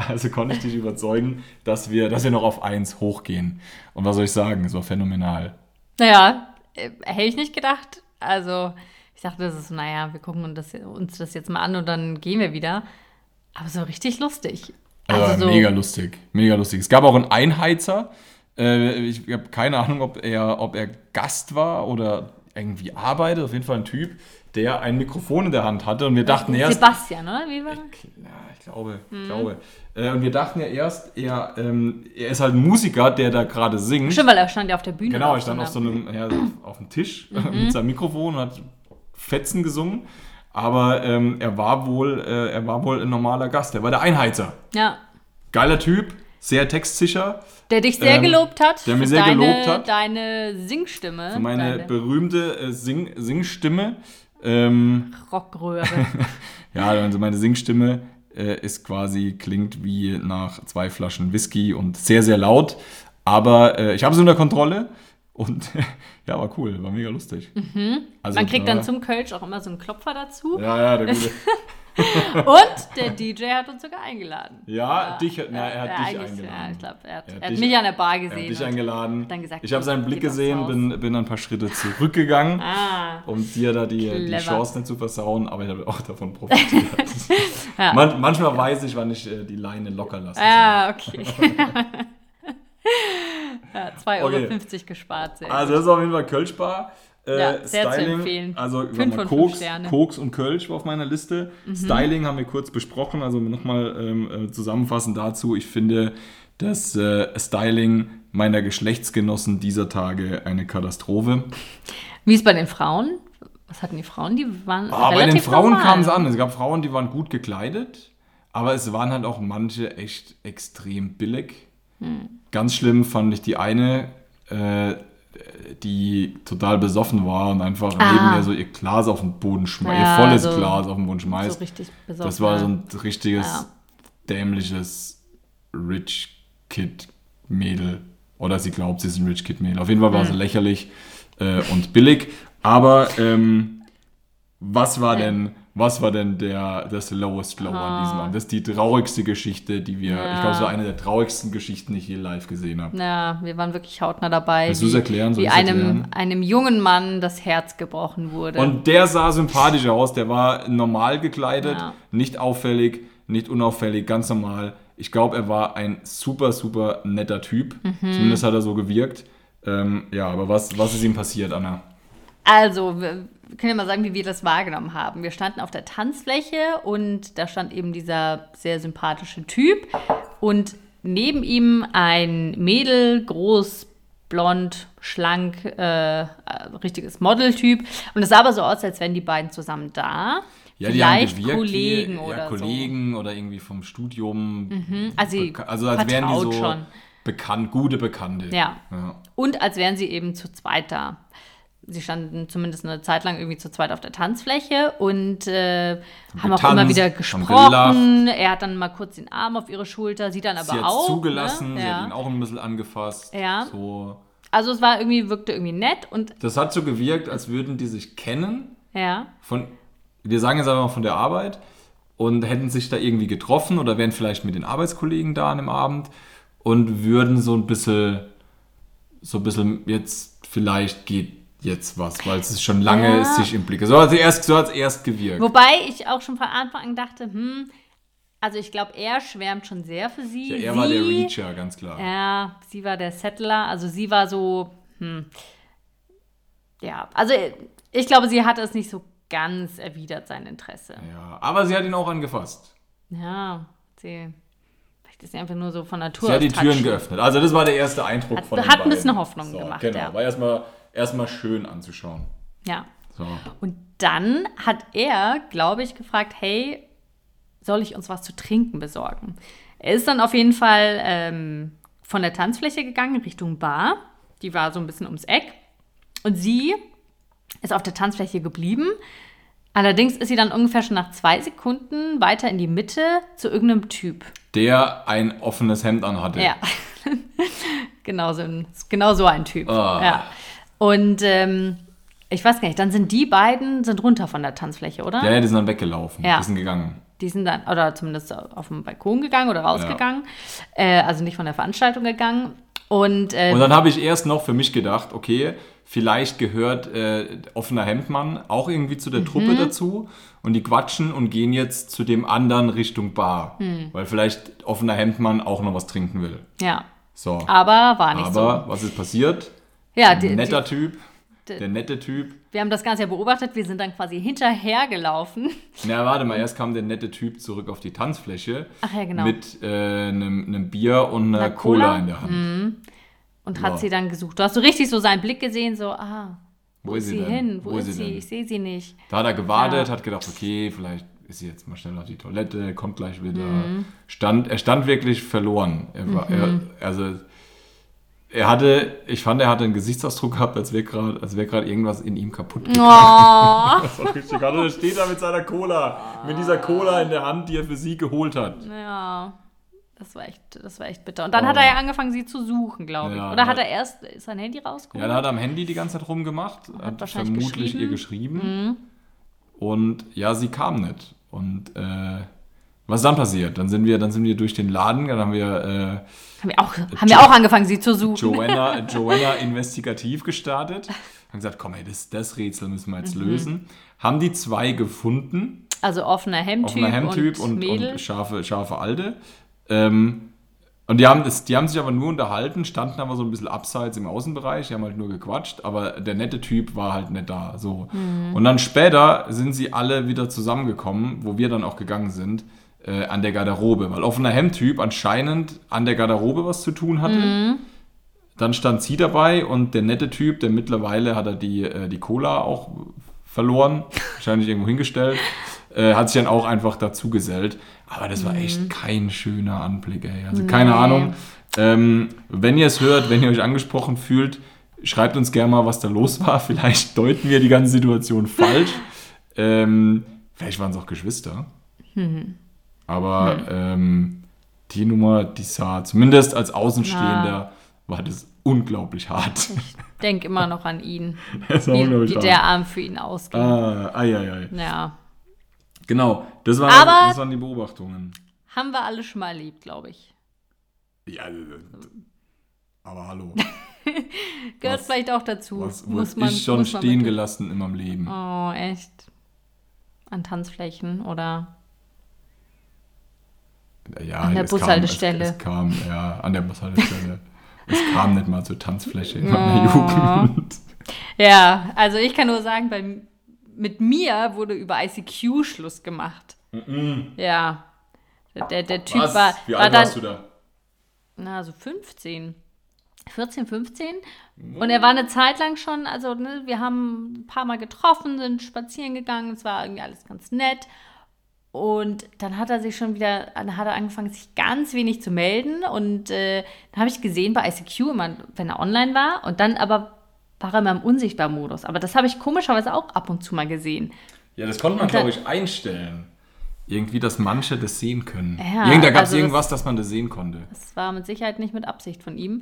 Also konnte ich dich überzeugen, dass wir, dass wir noch auf 1 hochgehen. Und was soll ich sagen? Es war phänomenal. Naja, äh, hätte ich nicht gedacht. Also, ich dachte, das ist, naja, wir gucken uns das, uns das jetzt mal an und dann gehen wir wieder. Aber so richtig lustig. Also, Also so, mega lustig. Mega lustig. Es gab auch einen Einheizer. Äh, ich habe keine Ahnung, ob er, ob er Gast war oder irgendwie arbeitet. Auf jeden Fall ein Typ, der ein Mikrofon in der Hand hatte. Und wir dachten erst. Sebastian, oder? Wie war ich glaube, ich glaube. Äh, und wir dachten ja erst, er, ähm, er ist halt ein Musiker, der da gerade singt. Stimmt, weil er stand ja auf der Bühne. Genau, er stand auf so einem, ja, auf, dem Tisch mit seinem Mikrofon und hat Fetzen gesungen. Aber ähm, er war wohl, äh, er war wohl ein normaler Gast. Er war der Einheizer. Ja. Geiler Typ, sehr textsicher. Der dich sehr Ähm, gelobt hat. der mir sehr deine, gelobt hat. Deine Singstimme. Für meine deine berühmte äh, Sing Singstimme. Ähm, Rockröhre. ja, also meine Singstimme äh, ist quasi, klingt wie nach zwei Flaschen Whisky und sehr, sehr laut. Aber äh, ich habe es unter Kontrolle und ja, war cool, war mega lustig. Also, Man kriegt da- dann zum Kölsch auch immer so einen Klopfer dazu. Ja, ja, der gute. Und der DJ hat uns sogar eingeladen. Ja, dich, hat- na, er hat dich eigentlich, eingeladen. Ja, ich glaube, er hat, Er hat er dich- mich an der Bar Er gesehen. hat dich eingeladen. dann gesagt, ich habe seinen Blick gesehen, bin, bin ein paar Schritte zurückgegangen, Ah, um dir da die, die. Chance nicht zu versauen, aber ich habe auch davon profitiert. Ja. Man, manchmal weiß ich, wann ich äh, die Leine locker lasse. ah okay. ja, 2,50 Okay. Euro gespart. Sehr Also das ist auf jeden Fall Kölschbar. Äh, Ja, sehr zu Styling, empfehlen. also Fünf mal Koks. Mhm. Koks und Kölsch war auf meiner Liste. Styling haben wir kurz besprochen, also nochmal ähm, äh, zusammenfassend dazu. Ich finde das äh, Styling meiner Geschlechtsgenossen dieser Tage eine Katastrophe. Wie ist bei den Frauen? Was hatten die Frauen? Die waren Ah, bei den relativ Frauen kam es an. Es gab Frauen, die waren gut gekleidet, aber es waren halt auch manche echt extrem billig. Hm. Ganz schlimm fand ich die eine, äh, die total besoffen war und einfach Ah. neben mir so ihr Glas auf den Boden schmeißt, Ja, ihr volles so- Glas auf den Boden schmeißt. So richtig besoffen. das war so ein richtiges, Ja. dämliches Rich Kid Mädel. Oder sie glaubt, sie ist ein Rich Kid Mädel. Auf jeden Fall war sie lächerlich äh, und billig. Aber ähm, was war denn, was war denn der, das Lowest Low an diesem Abend? Das ist die traurigste Geschichte, die wir, Ja. ich glaube, so eine der traurigsten Geschichten, die ich je live gesehen habe. Ja, wir waren wirklich hautnah dabei. Willst du's wie- erklären? Soll Wie einem, erklären? einem jungen Mann das Herz gebrochen wurde. Und der sah sympathisch aus, der war normal gekleidet, Ja. nicht auffällig, nicht unauffällig, ganz normal. Ich glaube, er war ein super, super netter Typ. Mhm. Zumindest hat er so gewirkt. Ähm, ja, aber was, was ist ihm passiert, Anna? Also, wir können ja mal sagen, wie wir das wahrgenommen haben. Wir standen auf der Tanzfläche und da stand eben dieser sehr sympathische Typ und neben ihm ein Mädel, groß, blond, schlank, äh, äh, richtiges Modeltyp. Und es sah aber so aus, als wären die beiden zusammen da. Ja, die haben Vielleicht gewirkt Kollegen oder ja, Kollegen oder irgendwie vom Studium. so. Also, also als wären die so schon. bekannt, gute Bekannte. Ja. ja. Und als wären sie eben zu zweit da. Sie standen zumindest eine Zeit lang irgendwie zu zweit auf der Tanzfläche und äh, haben auch getanzt, immer wieder gesprochen. Er hat dann mal kurz den Arm auf ihre Schulter, sie dann aber Sie hat auch. zugelassen, ne? sie ja. hat ihn auch ein bisschen angefasst. Ja. So. Also es war irgendwie, wirkte irgendwie nett und Das hat so gewirkt, als würden die sich kennen ja. von, wir sagen jetzt einfach mal von der Arbeit und hätten sich da irgendwie getroffen oder wären vielleicht mit den Arbeitskollegen da an dem Abend und würden so ein bisschen, so ein bisschen jetzt, vielleicht geht jetzt was, weil es ist schon lange Ja. sich im Blick. So hat es erst, so erst gewirkt. Wobei ich auch schon von Anfang an dachte, hm, also ich glaube, er schwärmt schon sehr für sie. ja, er sie, war der Reacher, ganz klar. Ja, sie war der Settler. Also sie war so, hm. Ja, also ich glaube, sie hat es nicht so ganz erwidert, sein Interesse. Ja, aber sie hat ihn auch angefasst. Ja, sie. Vielleicht ist sie einfach nur so von Natur Sie hat die Türen touchy. geöffnet. Also das war der erste Eindruck Hat- von den hat ein bisschen. Hoffnung so, gemacht, Genau, ja. war erstmal erstmal schön anzuschauen. Ja. So. Und dann hat er, glaube ich, gefragt, hey, soll ich uns was zu trinken besorgen? Er ist dann auf jeden Fall ähm, von der Tanzfläche gegangen Richtung Bar. Die war so ein bisschen ums Eck. Und sie ist auf der Tanzfläche geblieben. Allerdings ist sie dann ungefähr schon nach zwei Sekunden weiter in die Mitte zu irgendeinem Typ. Der ein offenes Hemd anhatte. Ja. genau, so ein, genau so ein Typ. Ah. Ja. Und ähm, ich weiß gar nicht, dann sind die beiden sind runter von der Tanzfläche, oder? Ja, ja, die sind dann weggelaufen. Ja. Die sind gegangen. Die sind dann, oder zumindest auf den Balkon gegangen oder rausgegangen. Äh, also nicht von der Veranstaltung gegangen. Und, äh, Und dann habe ich erst noch für mich gedacht, okay, vielleicht gehört äh, offener Hemdmann auch irgendwie zu der Mhm. Truppe dazu und die quatschen und gehen jetzt zu dem anderen Richtung Bar, Hm. weil vielleicht offener Hemdmann auch noch was trinken will. ja. So. Aber war nicht Aber was ist passiert? Ja, die, netter die, Typ, die- der nette Typ. wir haben das Ganze ja beobachtet. Wir sind dann quasi hinterhergelaufen. Na, warte mal, erst kam der nette Typ zurück auf die Tanzfläche Ach ja, genau. mit äh, einem, einem Bier und einer Cola? Cola? in der Hand. Und Ja. hat sie dann gesucht. Du hast so richtig so seinen Blick gesehen, so, ah, wo, ist sie denn? hin? Wo, ist sie? denn? Ich sehe sie nicht. Da hat er gewartet, Ja. hat gedacht, okay, vielleicht ist sie jetzt mal schnell auf die Toilette, kommt gleich wieder. Mhm. Stand, er stand wirklich verloren. Er war, er, also er hatte, ich fand, er hatte einen Gesichtsausdruck gehabt, als wäre gerade als wär grad irgendwas in ihm kaputt gegangen. Oh, Das war richtig hart. Und er steht da mit seiner Cola, mit dieser Cola in der Hand, die er für sie geholt hat. ja. Das war echt, das war echt bitter. Und dann Oh. hat er ja angefangen, sie zu suchen, glaube ich. Ja, Oder hat er erst sein Handy rausgeholt? Ja, da hat er am Handy die ganze Zeit rumgemacht, hat, wahrscheinlich vermutlich geschrieben. Mhm. ihr geschrieben. Und ja, sie kam nicht. Und äh, was ist dann passiert? Dann sind wir, dann sind wir durch den Laden, dann haben wir haben wir auch, haben wir auch angefangen, sie zu äh, suchen. Joanna, Joanna investigativ gestartet. Haben gesagt, komm ey, das, das Rätsel müssen wir Mhm. jetzt lösen. Haben die zwei gefunden, Also offener Hemdtyp, offener Hemdtyp und, und, und scharfe, scharfe Alte. Ähm, und die haben, das, die haben sich aber nur unterhalten, standen aber so ein bisschen abseits im Außenbereich, die haben halt nur gequatscht, aber der nette Typ war halt nicht da. So. Mhm. Und dann später sind sie alle wieder zusammengekommen, wo wir dann auch gegangen sind, äh, an der Garderobe, weil offener Hemdtyp anscheinend an der Garderobe was zu tun hatte. Mhm. Dann stand sie dabei und der nette Typ, der mittlerweile hat er die, äh, die Cola auch verloren, wahrscheinlich irgendwo hingestellt, äh, hat sich dann auch einfach dazu gesellt. Aber das war echt kein schöner Anblick, ey. Also keine Nee. Ahnung. Ähm, wenn ihr es hört, wenn ihr euch angesprochen fühlt, schreibt uns gerne mal, was da los war. Vielleicht deuten wir die ganze Situation falsch. Ähm, vielleicht waren es auch Geschwister. Aber ähm, die Nummer, die sah zumindest als Außenstehender, war das unglaublich hart. Denk immer noch an ihn, war wie, wie der Arm für ihn ausging. Ah, ai, ai, ai. Ja. Genau, das waren, Aber- das waren die Beobachtungen. Haben wir alle schon mal erlebt, glaube ich. Ja, äh, aber hallo. Gehört Was- vielleicht auch dazu. Was muss man, ich schon muss man stehen mit- gelassen in meinem Leben? Oh, echt? An Tanzflächen oder? Ja, An der Bushaltestelle. Es, es kam, ja, an der Bushaltestelle. es kam nicht mal zur Tanzfläche in meiner Jugend. Ja, also ich kann nur sagen, bei, mit mir wurde über ICQ Schluss gemacht. Ja. Der, der Typ Was? war, Wie war alt dann, warst du da? na, so 15. 14, 15. Und er war eine Zeit lang schon, also ne, wir haben ein paar Mal getroffen, sind spazieren gegangen, es war irgendwie alles ganz nett. Und dann hat er sich schon wieder, hat er angefangen, sich ganz wenig zu melden. Und äh, dann habe ich gesehen bei ICQ immer, wenn er online war. Und dann aber war er immer im Unsichtbar-Modus. Aber das habe ich komischerweise auch ab und zu mal gesehen. Ja, das konnte man, glaube ich, einstellen. Irgendwie, dass manche das sehen können. Ja, Irgend, da gab es also das- irgendwas, dass man das sehen konnte. Das war mit Sicherheit nicht mit Absicht von ihm.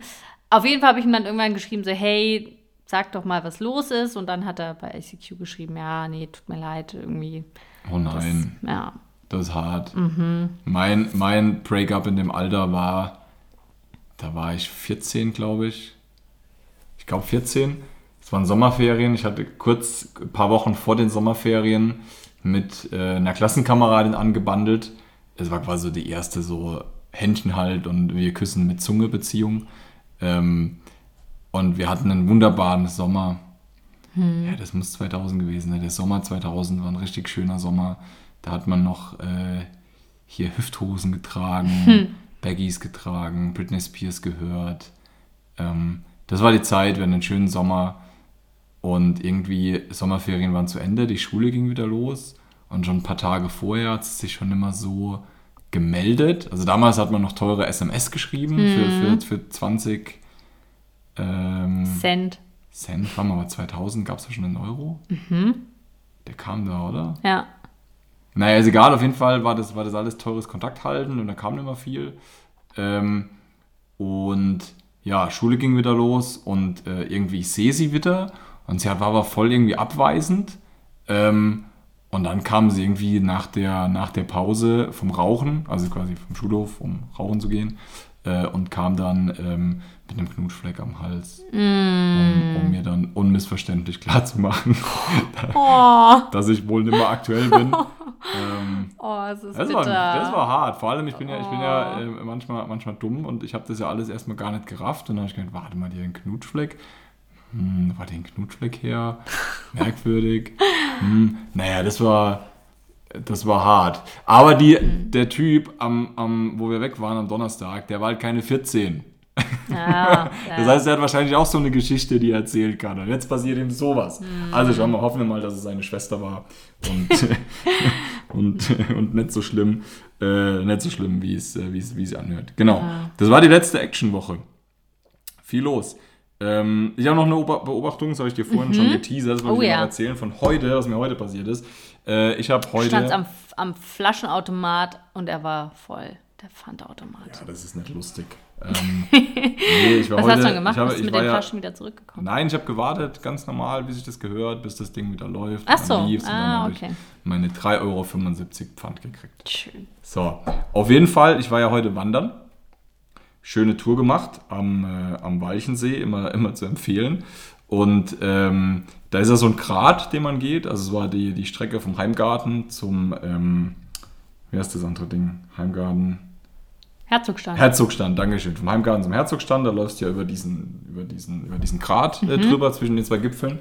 Auf jeden Fall habe ich ihm dann irgendwann geschrieben, so, hey, sag doch mal, was los ist. Und dann hat er bei ICQ geschrieben, ja, nee, tut mir leid, irgendwie. Oh nein, Ja. das ist hart. Mhm. Mein, mein Breakup in dem Alter war, da war ich 14, glaube ich. Ich glaube 14. Es waren Sommerferien. Ich hatte kurz ein paar Wochen vor den Sommerferien mit äh, einer Klassenkameradin angebandelt. Es war quasi so die erste so Händchen halt und wir küssen mit Zunge Beziehung. Ähm, und wir hatten einen wunderbaren Sommer. Ja, das muss 2000 gewesen sein. Der Sommer 2000 war ein richtig schöner Sommer. Da hat man noch äh, hier Hüfthosen getragen, Baggies getragen, Britney Spears gehört. Ähm, das war die Zeit, wir hatten einen schönen Sommer und irgendwie Sommerferien waren zu Ende, die Schule ging wieder los und schon ein paar Tage vorher hat es sich schon immer so gemeldet. Also damals hat man noch teure SMS geschrieben für, für, für 20 ähm, Cent. Cent, wir aber 2000, gab es ja schon einen Euro? Der kam da, oder? Ja. Naja, ist egal, auf jeden Fall war das, war das alles teures Kontakthalten und da kam immer viel. Ähm, und ja, Schule ging wieder los und äh, irgendwie, ich sehe sie wieder und sie war aber voll irgendwie abweisend. Ähm, Und dann kamen sie irgendwie nach der, nach der Pause vom Rauchen, also quasi vom Schulhof, um rauchen zu gehen, äh, und kam dann ähm, mit einem Knutschfleck am Hals, um, um mir dann unmissverständlich klarzumachen, Oh, dass ich wohl nicht mehr aktuell bin. ähm, oh es ist das, bitter. war, das war hart. Vor allem, ich bin ja, ich bin ja Oh. äh, manchmal, manchmal dumm und ich habe das ja alles erstmal gar nicht gerafft. Und dann habe ich gedacht, warte mal, die einen Knutschfleck. Hm, war der ein Knutschfleck her? Merkwürdig. hm, naja, das war, das war hart. Aber die, Mhm. der Typ, am, am, wo wir weg waren am Donnerstag, der war halt keine 14. Ja, Das heißt, er hat wahrscheinlich auch so eine Geschichte, die er erzählen kann. Und jetzt passiert ihm sowas. Mhm. Also schauen wir, hoffen wir mal, dass es seine Schwester war. Und, und, und nicht so schlimm, äh, nicht so schlimm, wie es, äh, wie es, wie es anhört. Genau. Ja. Das war die letzte Actionwoche. Viel los. Ähm, ich habe noch eine Beobachtung, das habe ich dir vorhin schon geteasert, das wollte Oh ich ja. noch erzählen von heute, was mir heute passiert ist. Äh, ich habe heute. stand am, am Flaschenautomat und er war voll, der Pfandautomat. ja, das ist nicht lustig. Ähm, nee, ich war Was heute, hast du dann gemacht? Ich habe, Bist du mit den ja, Flaschen wieder zurückgekommen? Nein, ich habe gewartet, ganz normal, bis ich das gehört, bis das Ding wieder läuft. Ach so, ah, okay. meine 3,75 Euro Pfand gekriegt. Schön. So, auf jeden Fall, ich war ja heute wandern. Schöne Tour gemacht am, äh, am Walchensee, immer, immer zu empfehlen. Und ähm, da ist ja so ein Grat, den man geht. Also es war die, die Strecke vom Heimgarten zum, ähm, wie heißt das andere Ding? Heimgarten. Herzogstand. Herzogstand, Dankeschön. Vom Heimgarten zum Herzogstand, da läufst du ja über diesen, über diesen, über diesen Grat äh, drüber zwischen den zwei Gipfeln.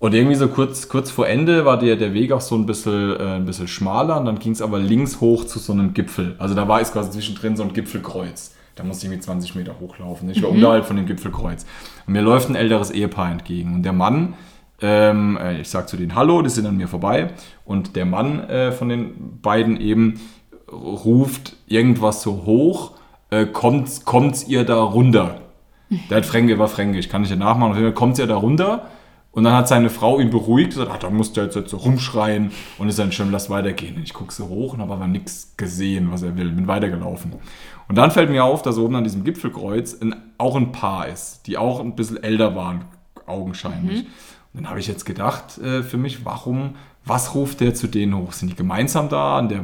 Und irgendwie so kurz, kurz vor Ende war der, der Weg auch so ein bisschen, äh, ein bisschen schmaler und dann ging es aber links hoch zu so einem Gipfel. Also da war es quasi zwischendrin so ein Gipfelkreuz. Da musste ich irgendwie 20 Meter hochlaufen. Ich war unterhalb von dem Gipfelkreuz. Und mir läuft ein älteres Ehepaar entgegen. Und der Mann, ähm, äh, ich sag zu denen Hallo, die sind an mir vorbei. Und der Mann äh, von den beiden eben ruft irgendwas so hoch, äh, kommt, kommt's ihr da runter? Der hat Fränke, war Fränkisch, kann ich ja nachmachen. Auf jeden Fall kommt ihr da runter und dann hat seine Frau ihn beruhigt und gesagt, ah, da musst du jetzt, jetzt so rumschreien und ist dann schon, lass weitergehen. Ich gucke so hoch und habe aber nichts gesehen, was er will, bin weitergelaufen. Und dann fällt mir auf, dass oben an diesem Gipfelkreuz ein, auch ein Paar ist, die auch ein bisschen älter waren, augenscheinlich. Und dann habe ich jetzt gedacht äh, für mich, warum, was ruft der zu denen hoch? Sind die gemeinsam da und der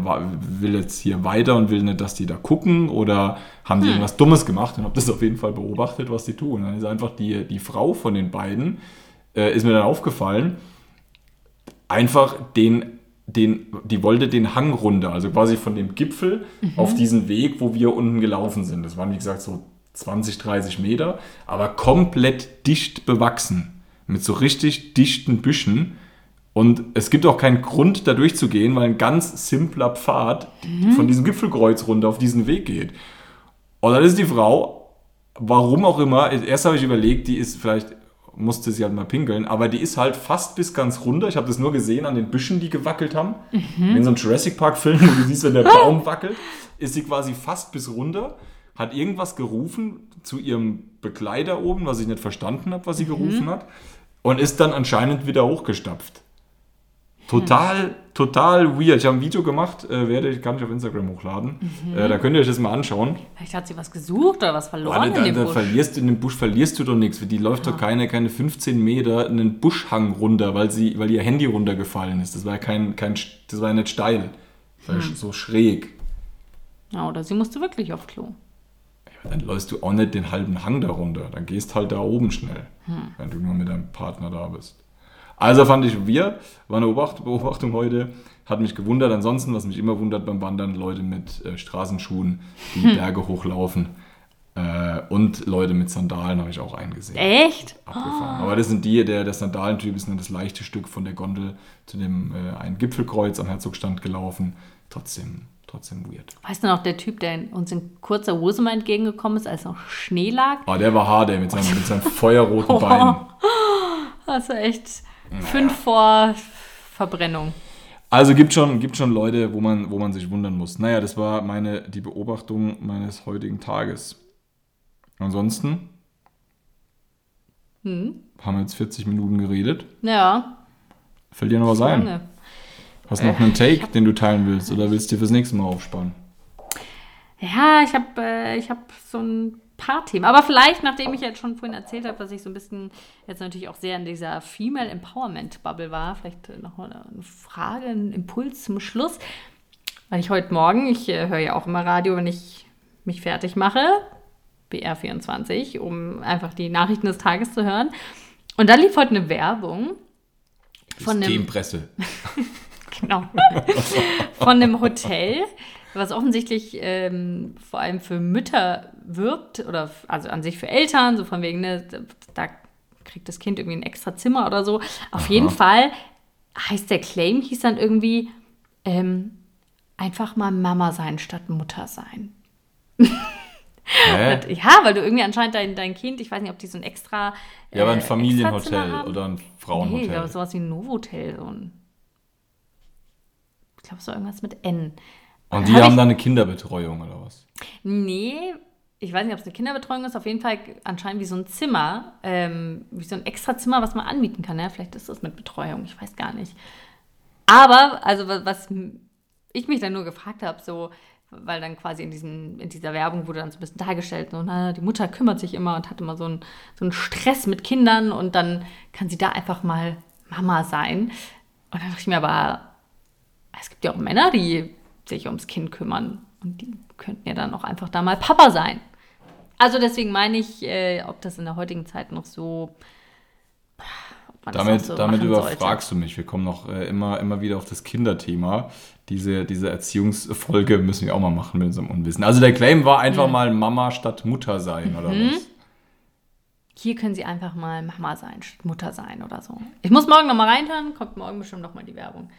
will jetzt hier weiter und will nicht, dass die da gucken oder haben die irgendwas Dummes gemacht und habe das auf jeden Fall beobachtet, was die tun. Dann ist einfach die, die Frau von den beiden, äh, ist mir dann aufgefallen, einfach den, den, die wollte den Hang runter, also quasi von dem Gipfel auf diesen Weg, wo wir unten gelaufen sind. Das waren, wie gesagt, so 20, 30 Meter, aber komplett dicht bewachsen, mit so richtig dichten Büschen. Und es gibt auch keinen Grund, da durchzugehen, weil ein ganz simpler Pfad von diesem Gipfelkreuz runter auf diesen Weg geht. Und dann ist die Frau, warum auch immer, erst habe ich überlegt, die ist vielleicht, musste sie halt mal pinkeln, aber die ist halt fast bis ganz runter. Ich habe das nur gesehen an den Büschen, die gewackelt haben. Wie in so einem Jurassic Park-Film, wo du siehst, wenn der Baum wackelt, ist sie quasi fast bis runter, hat irgendwas gerufen zu ihrem Begleiter oben, was ich nicht verstanden habe, was sie gerufen hat, und ist dann anscheinend wieder hochgestapft. Total, total weird. Ich habe ein Video gemacht, äh, werde ich, kann ich auf Instagram hochladen. Äh, da könnt ihr euch das mal anschauen. Vielleicht hat sie was gesucht oder was verloren Warte, da, in dem Busch. verlierst du in dem Busch verlierst du doch nichts. Die läuft doch keine, keine 15 Meter einen Buschhang runter, weil, sie, weil ihr Handy runtergefallen ist. Das war ja kein, kein das war ja nicht steil. Das war ja Hm. so schräg. Ja, oder sie musste wirklich auf Klo. Ja, dann läufst du auch nicht den halben Hang da runter. Dann gehst halt da oben schnell, Hm. wenn du nur mit deinem Partner da bist. Also fand ich wir, war eine Beobacht- Beobachtung heute, hat mich gewundert. Ansonsten, was mich immer wundert beim Wandern, Leute mit äh, Straßenschuhen, die Hm. Berge hochlaufen. Äh, und Leute mit Sandalen habe ich auch eingesehen. Echt? abgefahren. Aber das sind die, der, der Sandalentyp ist nur das leichte Stück von der Gondel zu dem äh, einen Gipfelkreuz am Herzogstand gelaufen. Trotzdem, trotzdem weird. Weißt du noch, der Typ, der uns in kurzer Hose mal entgegengekommen ist, als noch Schnee lag? Aber der war hart, ey, mit seinen, mit seinen feuerroten Beinen. Also echt fünf vor Verbrennung. Also gibt schon, gibt schon Leute, wo man, wo man sich wundern muss. Naja, das war meine, die Beobachtung meines heutigen Tages. Ansonsten Hm? haben wir jetzt 40 Minuten geredet. Ja, Fällt dir noch was ein? lange. Hast du noch einen Take, den du teilen willst? Oder willst du dir fürs nächste Mal aufsparen? Ja, ich habe äh, ich hab so ein paar Themen. Aber vielleicht, nachdem ich jetzt schon vorhin erzählt habe, dass ich so ein bisschen jetzt natürlich auch sehr in dieser Female Empowerment Bubble war, vielleicht noch eine Frage, ein Impuls zum Schluss. Weil ich heute Morgen, ich äh, höre ja auch immer Radio, wenn ich mich fertig mache, BR24, um einfach die Nachrichten des Tages zu hören. Und da lief heute eine Werbung von einem, Systempresse. genau, von einem Hotel, was offensichtlich ähm, vor allem für Mütter wirbt oder also an sich für Eltern, so von wegen, ne, da kriegt das Kind irgendwie ein extra Zimmer oder so. Auf Aha. jeden Fall heißt der Claim, hieß dann irgendwie ähm, einfach mal Mama sein statt Mutter sein. Hä? Ja, weil du irgendwie anscheinend dein, dein Kind, ich weiß nicht, ob die so ein extra. Ja, aber ein äh, Familienhotel oder ein Nee, ich Frauenhotel. glaube, sowas wie ein Novotel. So ein ich glaube, so irgendwas mit N. Und die Hab haben ich- dann eine Kinderbetreuung oder was? Nee, ich weiß nicht, ob es eine Kinderbetreuung ist. Auf jeden Fall anscheinend wie so ein Zimmer, ähm, wie so ein extra Zimmer, was man anmieten kann. Ja? Vielleicht ist das mit Betreuung, ich weiß gar nicht. Aber, also wa- was ich mich dann nur gefragt habe, so, weil dann quasi in, diesen, in dieser Werbung wurde dann so ein bisschen dargestellt, so, na, die Mutter kümmert sich immer und hat immer so einen, so einen Stress mit Kindern und dann kann sie da einfach mal Mama sein. Und dann dachte ich mir aber, es gibt ja auch Männer, die sich ums Kind kümmern. Und die könnten ja dann auch einfach da mal Papa sein. Also deswegen meine ich, äh, ob das in der heutigen Zeit noch so. Damit, so damit überfragst du mich. Wir kommen noch äh, immer, immer wieder auf das Kinderthema. Diese, diese Erziehungsfolge müssen wir auch mal machen mit unserem Unwissen. Also der Claim war einfach Mhm. mal Mama statt Mutter sein, oder was? Hier können sie einfach mal Mama sein, statt Mutter sein oder so. Ich muss morgen nochmal reinhören, kommt morgen bestimmt nochmal die Werbung.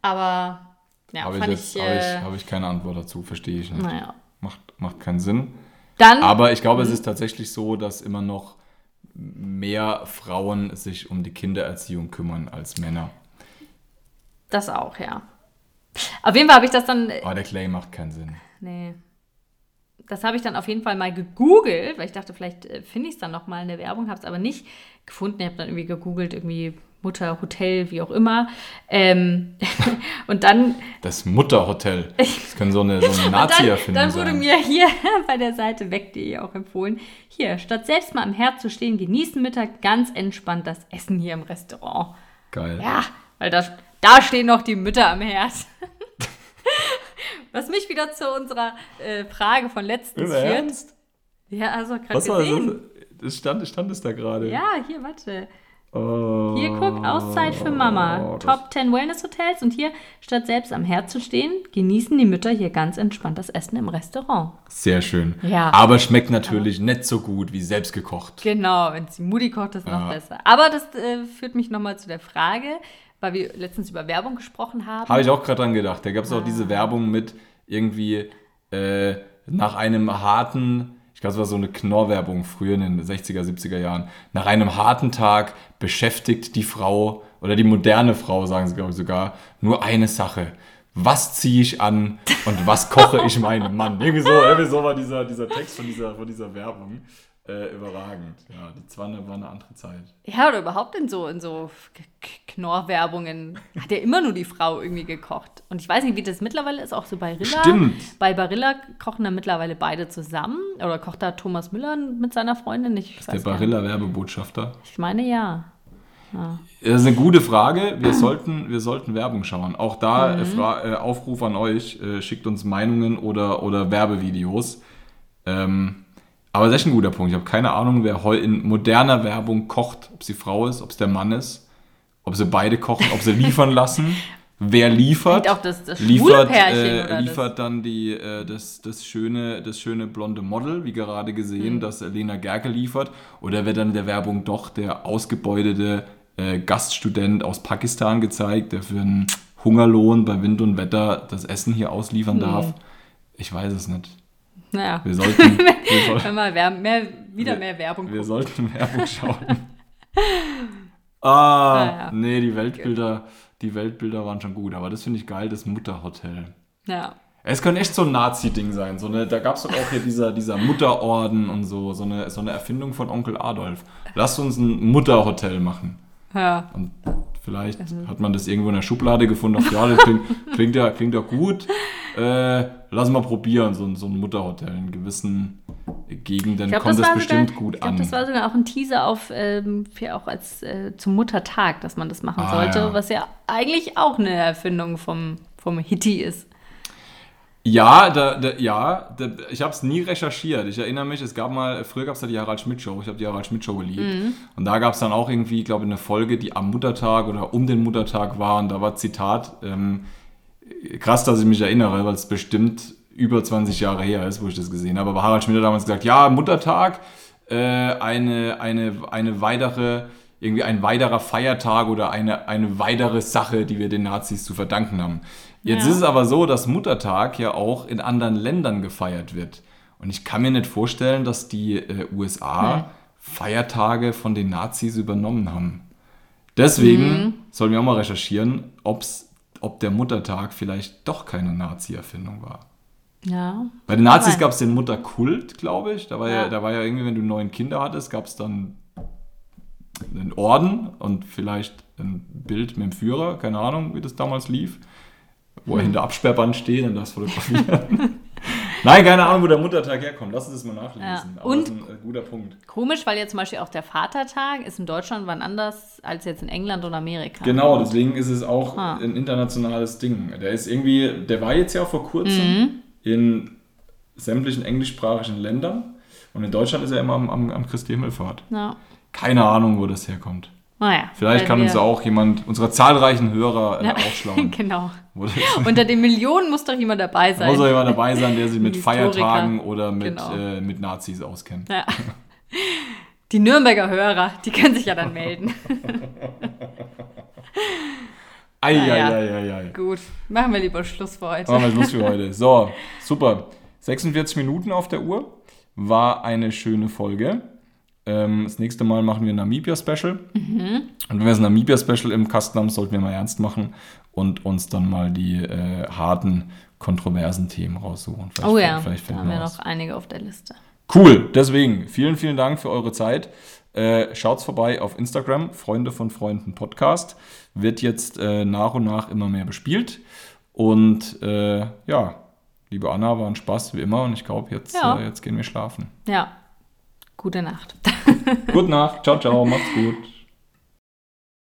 Aber ja, Habe ich, jetzt ich. habe Äh, ich, habe ich keine Antwort dazu, verstehe ich nicht. naja. Macht, macht keinen Sinn. Dann. Aber ich glaube, Mhm. es ist tatsächlich so, dass immer noch mehr Frauen sich um die Kindererziehung kümmern als Männer. das auch, ja. Auf jeden Fall habe ich das dann. Aber der Claim macht keinen Sinn. Nee. Das habe ich dann auf jeden Fall mal gegoogelt, weil ich dachte, vielleicht äh, finde ich es dann nochmal in der Werbung, habe es aber nicht gefunden. Ich habe dann irgendwie gegoogelt, irgendwie Mutter, Hotel, wie auch immer. Ähm, und dann, Das Mutterhotel. Das können so eine, so eine dann, Nazi-Erfindung dann wurde sein. mir hier bei der Seite weg.de auch empfohlen, hier, statt selbst mal am Herd zu stehen, genießen Mütter ganz entspannt das Essen hier im Restaurant. Geil. Ja, weil da, da stehen noch die Mütter am Herd. Was mich wieder zu unserer äh, Frage von letztens Im führt. Ernst? Ja, also gerade Was war gesehen. das? Das stand, stand es da gerade. Ja, hier, warte. Oh, Hier guck, Auszeit für Mama. das- Top 10 Wellness-Hotels. Und hier, statt selbst am Herd zu stehen, genießen die Mütter hier ganz entspannt das Essen im Restaurant. Sehr schön. Ja. Aber schmeckt natürlich nicht so gut wie selbst gekocht. Genau, wenn es die Mutti kocht, ist noch Ja. besser. Aber das äh, führt mich nochmal zu der Frage, weil wir letztens über Werbung gesprochen haben. Habe ich auch gerade dran gedacht. Da gab es auch Ah. diese Werbung mit irgendwie äh, nach einem harten, glaube, es war so eine Knorr-Werbung früher in den 60er, 70er Jahren. Nach einem harten Tag beschäftigt die Frau oder die moderne Frau, sagen sie, glaube ich, sogar, nur eine Sache. Was ziehe ich an und was koche ich meinem Mann? Irgendwie so, irgendwie so war dieser, dieser Text von dieser, von dieser Werbung. Äh, überragend. Ja, die Zwanne war eine andere Zeit. Ja, oder überhaupt in so, in so Knorr-Werbungen hat ja immer nur die Frau irgendwie gekocht. Und ich weiß nicht, wie das mittlerweile ist, auch so bei Rilla. Stimmt. Bei Barilla kochen dann mittlerweile beide zusammen. Oder kocht da Thomas Müller mit seiner Freundin? Ich, Der gar nicht. Barilla-Werbebotschafter. Ich meine ja. Das ist eine gute Frage. Wir sollten, wir sollten Werbung schauen. Auch da Mhm. äh, Fra äh, Aufruf an euch, äh, schickt uns Meinungen oder, oder Werbevideos. Ähm, aber das ist ein guter Punkt. Ich habe keine Ahnung, wer heu in moderner Werbung kocht, ob sie Frau ist, ob es der Mann ist, ob sie beide kochen, ob sie liefern lassen, wer liefert. Vielleicht auch das- das liefert, äh, liefert dann die, äh, das, das, schöne, das schöne blonde Model, wie gerade gesehen, Mhm. dass Lena Gerke liefert. Oder wird dann in der Werbung doch der ausgebeutete äh, Gaststudent aus Pakistan gezeigt, der für einen Hungerlohn bei Wind und Wetter das Essen hier ausliefern darf? Ich weiß es nicht. Naja, Wir sollten, wir, soll, wir Werb- mehr, wieder Wir- mehr Werbung wir gucken. sollten Werbung schauen. Ah, Naja. nee, die Weltbilder, die Weltbilder waren schon gut, aber das finde ich geil, das Mutterhotel. Ja. Es könnte echt so ein Nazi-Ding sein. So eine, da gab es doch auch hier dieser, dieser Mutterorden und so, so eine, so eine Erfindung von Onkel Adolf. Lasst uns ein Mutterhotel machen. ja. Und vielleicht Mhm. hat man das irgendwo in der Schublade gefunden. Dachte, ja, das klingt, klingt, ja, klingt ja gut. Äh, lass mal probieren, so, ein- so ein Mutterhotel in gewissen, Gegenden glaub, kommt das, war bestimmt sogar, gut ich glaub, an. Das war sogar auch ein Teaser auf, ähm, für auch als äh, zum Muttertag, dass man das machen Ah, sollte, ja. was ja eigentlich auch eine Erfindung vom, vom Hitty ist. Ja, da, da, ja da, ich habe es nie recherchiert. Ich erinnere mich, es gab mal, früher gab es ja die Harald Schmidt Show. Ich habe die Harald Schmidt Show geliebt. Mhm. Und da gab es dann auch irgendwie, glaube ich, eine Folge, die am Muttertag oder um den Muttertag war. Und da war Zitat, ähm, krass, dass ich mich erinnere, weil es bestimmt über 20 Jahre her ist, wo ich das gesehen habe. Aber Harald Schmidt hat damals gesagt, ja, Muttertag, äh, eine, eine, eine weitere, irgendwie ein weiterer Feiertag oder eine, eine weitere Sache, die wir den Nazis zu verdanken haben. Jetzt Ja. ist es aber so, dass Muttertag ja auch in anderen Ländern gefeiert wird. Und ich kann mir nicht vorstellen, dass die äh, USA Feiertage von den Nazis übernommen haben. Deswegen sollen wir auch mal recherchieren, ob's, ob der Muttertag vielleicht doch keine Nazi-Erfindung war. Ja. Bei den Nazis gab es den Mutterkult, glaube ich. Da war ja. Ja. da war ja irgendwie, wenn du neun Kinder hattest, gab es dann einen Orden und vielleicht ein Bild mit dem Führer, keine Ahnung, wie das damals lief, wo Hm. er hinter Absperrband steht und das fotografieren. Nein, keine Ahnung, wo der Muttertag herkommt. Lass uns das mal nachlesen. Ja. Und- das ist ein äh, guter Punkt. Komisch, weil jetzt zum Beispiel auch der Vatertag ist in Deutschland wann anders als jetzt in England und Amerika. Genau, deswegen ist es auch Ah. ein internationales Ding. Der ist irgendwie, der war jetzt ja vor kurzem Mhm. in sämtlichen englischsprachigen Ländern und in Deutschland ist er immer am, am, am Christi Himmelfahrt. Ja. Keine Ahnung, wo das herkommt. Naja. Vielleicht weil kann uns wir- auch jemand, unserer zahlreichen Hörer, äh, Ja, aufschlauen. genau. Unter den Millionen muss doch jemand dabei sein. muss auch jemand dabei sein, der sich mit Historiker. Feiertagen oder mit, Genau. äh, mit Nazis auskennt. Ja. Die Nürnberger Hörer, die können sich ja dann melden. Eieieiei. Gut, machen wir lieber Schluss für heute. Machen wir Schluss für heute. So, super. 46 Minuten auf der Uhr. War eine schöne Folge. Ähm, das nächste Mal machen wir ein Namibia-Special. Und wenn wir das Namibia-Special im Kasten haben, sollten wir mal ernst machen und uns dann mal die äh, harten, kontroversen Themen raussuchen. Vielleicht Oh ja, vielleicht da haben wir was. noch einige auf der Liste. Cool, deswegen vielen, vielen Dank für eure Zeit. Äh, schaut's vorbei auf Instagram, Freunde von Freunden Podcast. Wird jetzt äh, nach und nach immer mehr bespielt. Und äh, ja, liebe Anna, war ein Spaß wie immer und ich glaube, jetzt, Ja. äh, jetzt gehen wir schlafen. Ja, gute Nacht. Gute Nacht, ciao, ciao, macht's gut.